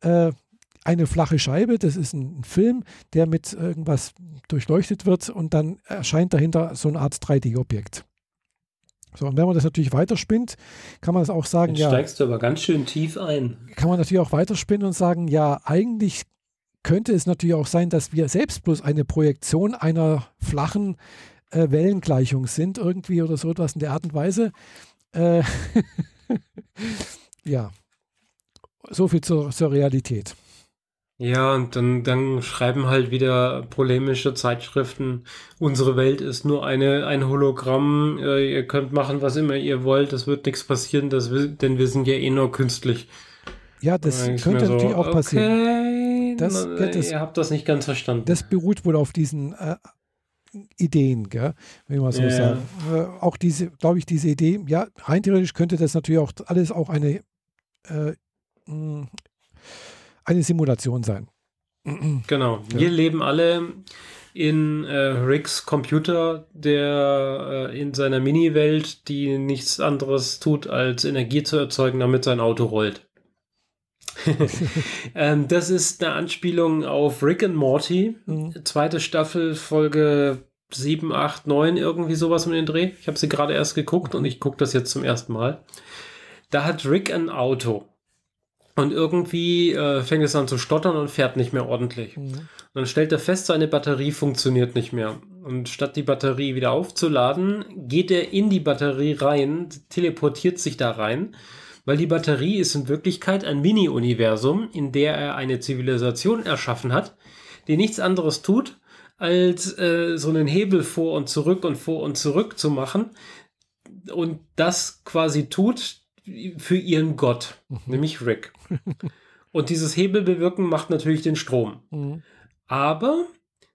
äh, eine flache Scheibe, das ist ein Film, der mit irgendwas durchleuchtet wird und dann erscheint dahinter so eine Art 3D-Objekt. So, und wenn man das natürlich weiterspinnt, kann man das auch sagen, Jetzt ja. steigst du aber ganz schön tief ein. Kann man natürlich auch weiterspinnen und sagen, ja, eigentlich könnte es natürlich auch sein, dass wir selbst bloß eine Projektion einer flachen äh, Wellengleichung sind, irgendwie oder so etwas in der Art und Weise. Äh, ja, so viel zur, zur Realität. Ja, und dann, dann schreiben halt wieder polemische Zeitschriften, unsere Welt ist nur eine, ein Hologramm, äh, ihr könnt machen, was immer ihr wollt, es wird nichts passieren, das, denn wir sind ja eh nur künstlich. Ja, das könnte so, natürlich auch passieren. Okay, das, na, das, ihr habt das nicht ganz verstanden. Das beruht wohl auf diesen äh, Ideen, gell? wenn man so yeah. sagen. Äh, auch diese, glaube ich, diese Idee, ja, rein theoretisch könnte das natürlich auch alles auch eine äh, eine Simulation sein. Genau. Ja. Wir leben alle in äh, Ricks Computer, der äh, in seiner Mini-Welt, die nichts anderes tut, als Energie zu erzeugen, damit sein Auto rollt. ähm, das ist eine Anspielung auf Rick and Morty, mhm. zweite Staffel, Folge 7, 8, 9, irgendwie sowas mit den Dreh. Ich habe sie gerade erst geguckt und ich gucke das jetzt zum ersten Mal. Da hat Rick ein Auto. Und irgendwie äh, fängt es an zu stottern und fährt nicht mehr ordentlich. Mhm. dann stellt er fest, seine Batterie funktioniert nicht mehr. Und statt die Batterie wieder aufzuladen, geht er in die Batterie rein, teleportiert sich da rein, weil die Batterie ist in Wirklichkeit ein Mini-Universum, in der er eine Zivilisation erschaffen hat, die nichts anderes tut, als äh, so einen Hebel vor und zurück und vor und zurück zu machen. Und das quasi tut, für ihren Gott, mhm. nämlich Rick. Und dieses Hebelbewirken macht natürlich den Strom. Mhm. Aber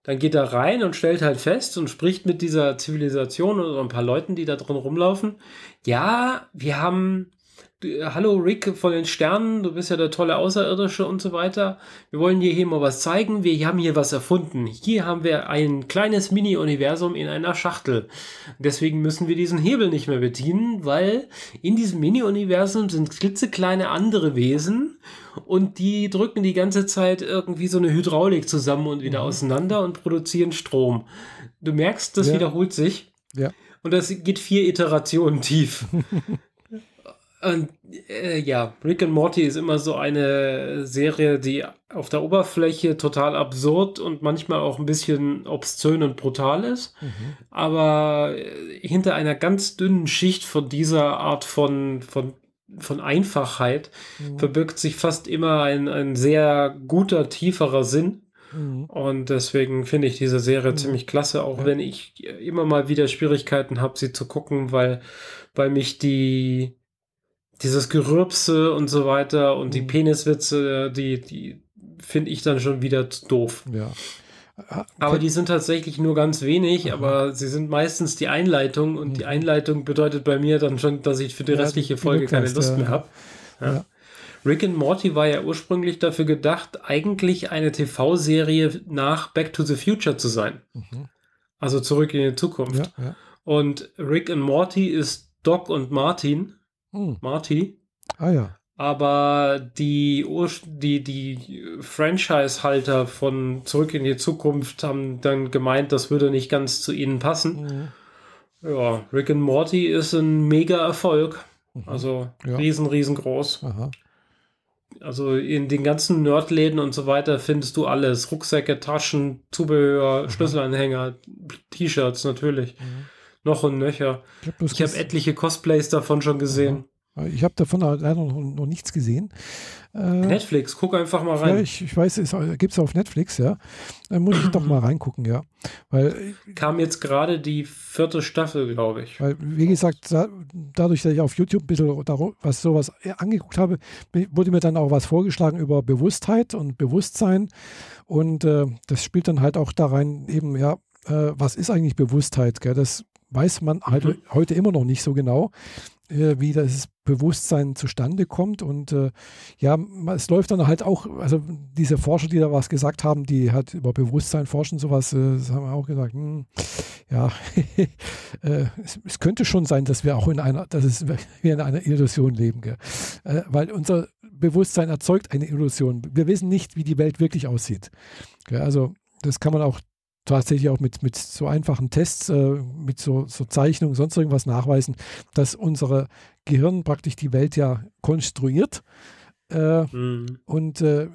dann geht er rein und stellt halt fest und spricht mit dieser Zivilisation oder ein paar Leuten, die da drin rumlaufen. Ja, wir haben hallo Rick von den Sternen, du bist ja der tolle Außerirdische und so weiter. Wir wollen dir hier mal was zeigen. Wir haben hier was erfunden. Hier haben wir ein kleines Mini-Universum in einer Schachtel. Deswegen müssen wir diesen Hebel nicht mehr bedienen, weil in diesem Mini-Universum sind klitzekleine andere Wesen und die drücken die ganze Zeit irgendwie so eine Hydraulik zusammen und wieder mhm. auseinander und produzieren Strom. Du merkst, das ja. wiederholt sich. Ja. Und das geht vier Iterationen tief. Und äh, ja, Rick and Morty ist immer so eine Serie, die auf der Oberfläche total absurd und manchmal auch ein bisschen obszön und brutal ist. Mhm. Aber äh, hinter einer ganz dünnen Schicht von dieser Art von, von, von Einfachheit mhm. verbirgt sich fast immer ein, ein sehr guter, tieferer Sinn. Mhm. Und deswegen finde ich diese Serie mhm. ziemlich klasse, auch ja. wenn ich immer mal wieder Schwierigkeiten habe, sie zu gucken, weil, weil mich die, dieses Gerübse und so weiter und mhm. die Peniswitze, die, die finde ich dann schon wieder doof. Ja. Aber die sind tatsächlich nur ganz wenig, Aha. aber sie sind meistens die Einleitung und mhm. die Einleitung bedeutet bei mir dann schon, dass ich für die ja, restliche Folge keine Lust ja. mehr habe. Ja. Rick and Morty war ja ursprünglich dafür gedacht, eigentlich eine TV-Serie nach Back to the Future zu sein. Mhm. Also zurück in die Zukunft. Und Rick and Morty ist Doc und Martin hm. Marty. Ah ja. Aber die, die, die Franchise-Halter von Zurück in die Zukunft haben dann gemeint, das würde nicht ganz zu ihnen passen. Mhm. Ja, Rick and Morty ist ein mega Erfolg. Mhm. Also ja. riesen, riesengroß. Aha. Also in den ganzen Nerdläden und so weiter findest du alles. Rucksäcke, Taschen, Zubehör, Aha. Schlüsselanhänger, T-Shirts natürlich. Mhm noch und nöcher. Ich, ich habe etliche Cosplays davon schon gesehen. Ich habe davon leider noch, noch nichts gesehen. Äh, Netflix, guck einfach mal rein. Ja, ich, ich weiß, es gibt es auf Netflix, ja. Da muss ich doch mal reingucken, ja. Weil, Kam jetzt gerade die vierte Staffel, glaube ich. Weil, wie gesagt, da, dadurch, dass ich auf YouTube ein bisschen was sowas angeguckt habe, wurde mir dann auch was vorgeschlagen über Bewusstheit und Bewusstsein. Und äh, das spielt dann halt auch da rein, eben, ja, äh, was ist eigentlich Bewusstheit? Gell? Das weiß man halt mhm. heute immer noch nicht so genau, äh, wie das Bewusstsein zustande kommt. Und äh, ja, es läuft dann halt auch, also diese Forscher, die da was gesagt haben, die halt über Bewusstsein forschen, sowas, äh, das haben wir auch gesagt, hm, ja, äh, es, es, könnte schon sein, dass wir auch in einer, dass es, wir in einer Illusion leben, äh, weil unser Bewusstsein erzeugt eine Illusion. Wir wissen nicht, wie die Welt wirklich aussieht. Gell? Also das kann man auch tatsächlich auch mit, mit so einfachen Tests, äh, mit so, so Zeichnungen, sonst irgendwas nachweisen, dass unser Gehirn praktisch die Welt ja konstruiert äh, mhm. und äh,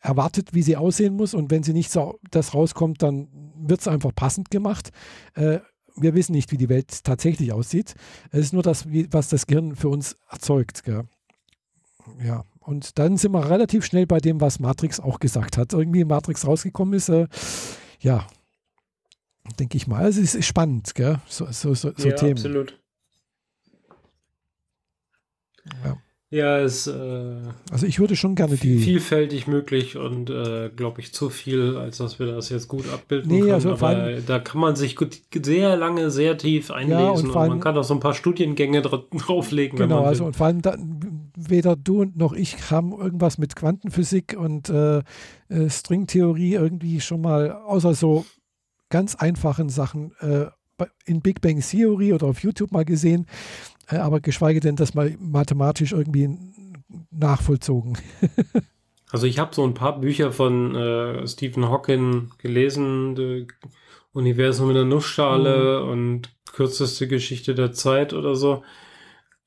erwartet, wie sie aussehen muss. Und wenn sie nicht so das rauskommt, dann wird es einfach passend gemacht. Äh, wir wissen nicht, wie die Welt tatsächlich aussieht. Es ist nur das, wie, was das Gehirn für uns erzeugt. Gell? Ja, und dann sind wir relativ schnell bei dem, was Matrix auch gesagt hat. Irgendwie Matrix rausgekommen ist, äh, ja, denke ich mal. Also es ist spannend, gell? So, so, so, so ja, Themen. Absolut. Ja. Ja, es äh, also ich würde schon gerne die vielfältig möglich und äh, glaube ich zu viel, als dass wir das jetzt gut abbilden nee, können. Also Aber allem, da kann man sich gut, sehr lange, sehr tief einlesen ja, und, und man kann auch so ein paar Studiengänge drauflegen. Genau, also und vor allem da, weder du noch ich haben irgendwas mit Quantenphysik und äh, äh Stringtheorie irgendwie schon mal, außer so ganz einfachen Sachen äh, in Big Bang Theory oder auf YouTube mal gesehen, äh, aber geschweige denn das mal mathematisch irgendwie nachvollzogen. also ich habe so ein paar Bücher von äh, Stephen Hawking gelesen, Universum in der Nussschale mhm. und kürzeste Geschichte der Zeit oder so.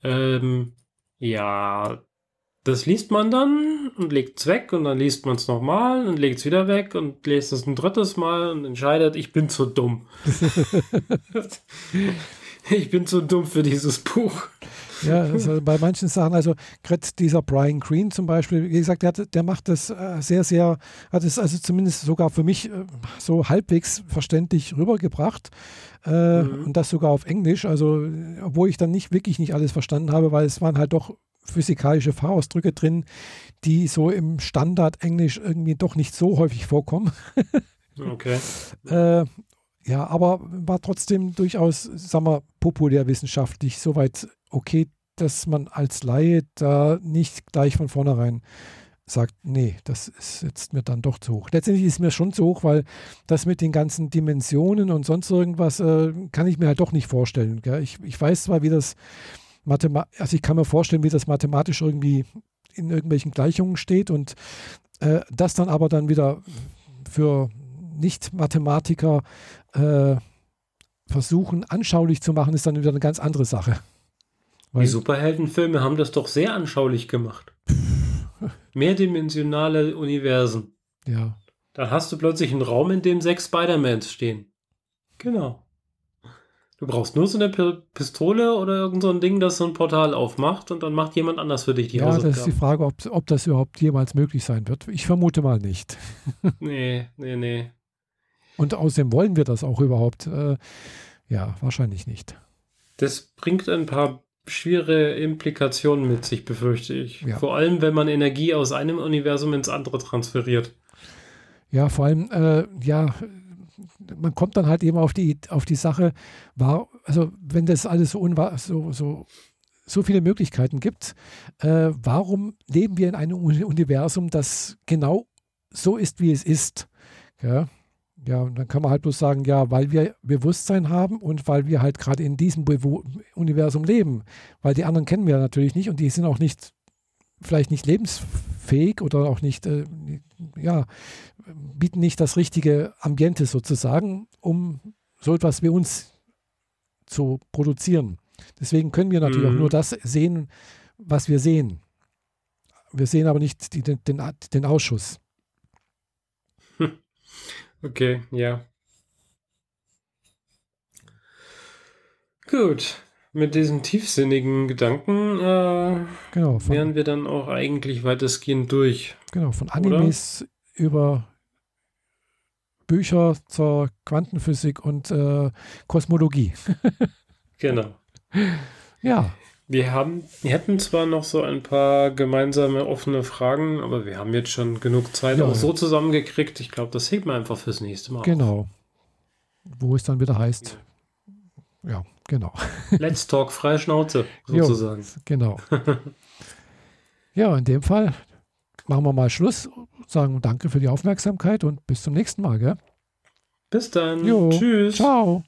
Ähm, ja, das liest man dann und legt es weg und dann liest man es nochmal und legt es wieder weg und liest es ein drittes Mal und entscheidet, ich bin zu dumm. ich bin zu dumm für dieses Buch. Ja, also bei manchen Sachen, also gerade dieser Brian Green zum Beispiel, wie gesagt, der, hat, der macht das äh, sehr, sehr, hat es also zumindest sogar für mich äh, so halbwegs verständlich rübergebracht äh, mhm. und das sogar auf Englisch, also obwohl ich dann nicht wirklich nicht alles verstanden habe, weil es waren halt doch physikalische Fachausdrücke drin, die so im Standard-Englisch irgendwie doch nicht so häufig vorkommen. okay. Äh, ja, aber war trotzdem durchaus, sagen wir, populärwissenschaftlich soweit okay dass man als Laie da nicht gleich von vornherein sagt, nee, das ist jetzt mir dann doch zu hoch. Letztendlich ist mir schon zu hoch, weil das mit den ganzen Dimensionen und sonst irgendwas äh, kann ich mir halt doch nicht vorstellen. Gell? Ich, ich weiß zwar, wie das Mathematisch, also ich kann mir vorstellen, wie das mathematisch irgendwie in irgendwelchen Gleichungen steht und äh, das dann aber dann wieder für Nicht-Mathematiker äh, versuchen, anschaulich zu machen, ist dann wieder eine ganz andere Sache. Weil, Die Superheldenfilme haben das doch sehr anschaulich gemacht. Mehrdimensionale Universen. Ja. Dann hast du plötzlich einen Raum, in dem sechs Spider-Mans stehen. Genau. Du brauchst nur so eine Pistole oder irgend so ein Ding, das so ein Portal aufmacht und dann macht jemand anders für dich die Ja, das ist die Frage, ob, ob das überhaupt jemals möglich sein wird. Ich vermute mal nicht. nee, nee, nee. Und außerdem wollen wir das auch überhaupt. Äh, ja, wahrscheinlich nicht. Das bringt ein paar schwere Implikationen mit sich, befürchte ich. Ja. Vor allem, wenn man Energie aus einem Universum ins andere transferiert. Ja, vor allem, äh, ja, man kommt dann halt eben auf die, auf die Sache, war, also wenn das alles so, so, so, so viele Möglichkeiten gibt, äh, warum leben wir in einem Universum, das genau so ist, wie es ist? Ja, ja, und dann kann man halt bloß sagen, ja, weil wir Bewusstsein haben und weil wir halt gerade in diesem Bewo Universum leben. Weil die anderen kennen wir natürlich nicht und die sind auch nicht, vielleicht nicht lebensfähig oder auch nicht, äh, ja, bieten nicht das richtige Ambiente sozusagen, um so etwas wie uns zu produzieren. Deswegen können wir natürlich mhm. auch nur das sehen, was wir sehen. Wir sehen aber nicht die, den, den Ausschuss. Okay, ja. Gut, mit diesen tiefsinnigen Gedanken äh, genau, von, wären wir dann auch eigentlich weitestgehend durch. Genau, von Animes oder? über Bücher zur Quantenphysik und äh, Kosmologie. genau. Ja. Wir haben, wir hätten zwar noch so ein paar gemeinsame offene Fragen, aber wir haben jetzt schon genug Zeit ja, auch so zusammengekriegt. Ich glaube, das heben wir einfach fürs nächste Mal. Genau. Auf. Wo es dann wieder heißt. Ja, genau. Let's talk freie Schnauze, sozusagen. Jo, genau. ja, in dem Fall machen wir mal Schluss, sagen danke für die Aufmerksamkeit und bis zum nächsten Mal. Gell? Bis dann. Jo, Tschüss. Ciao.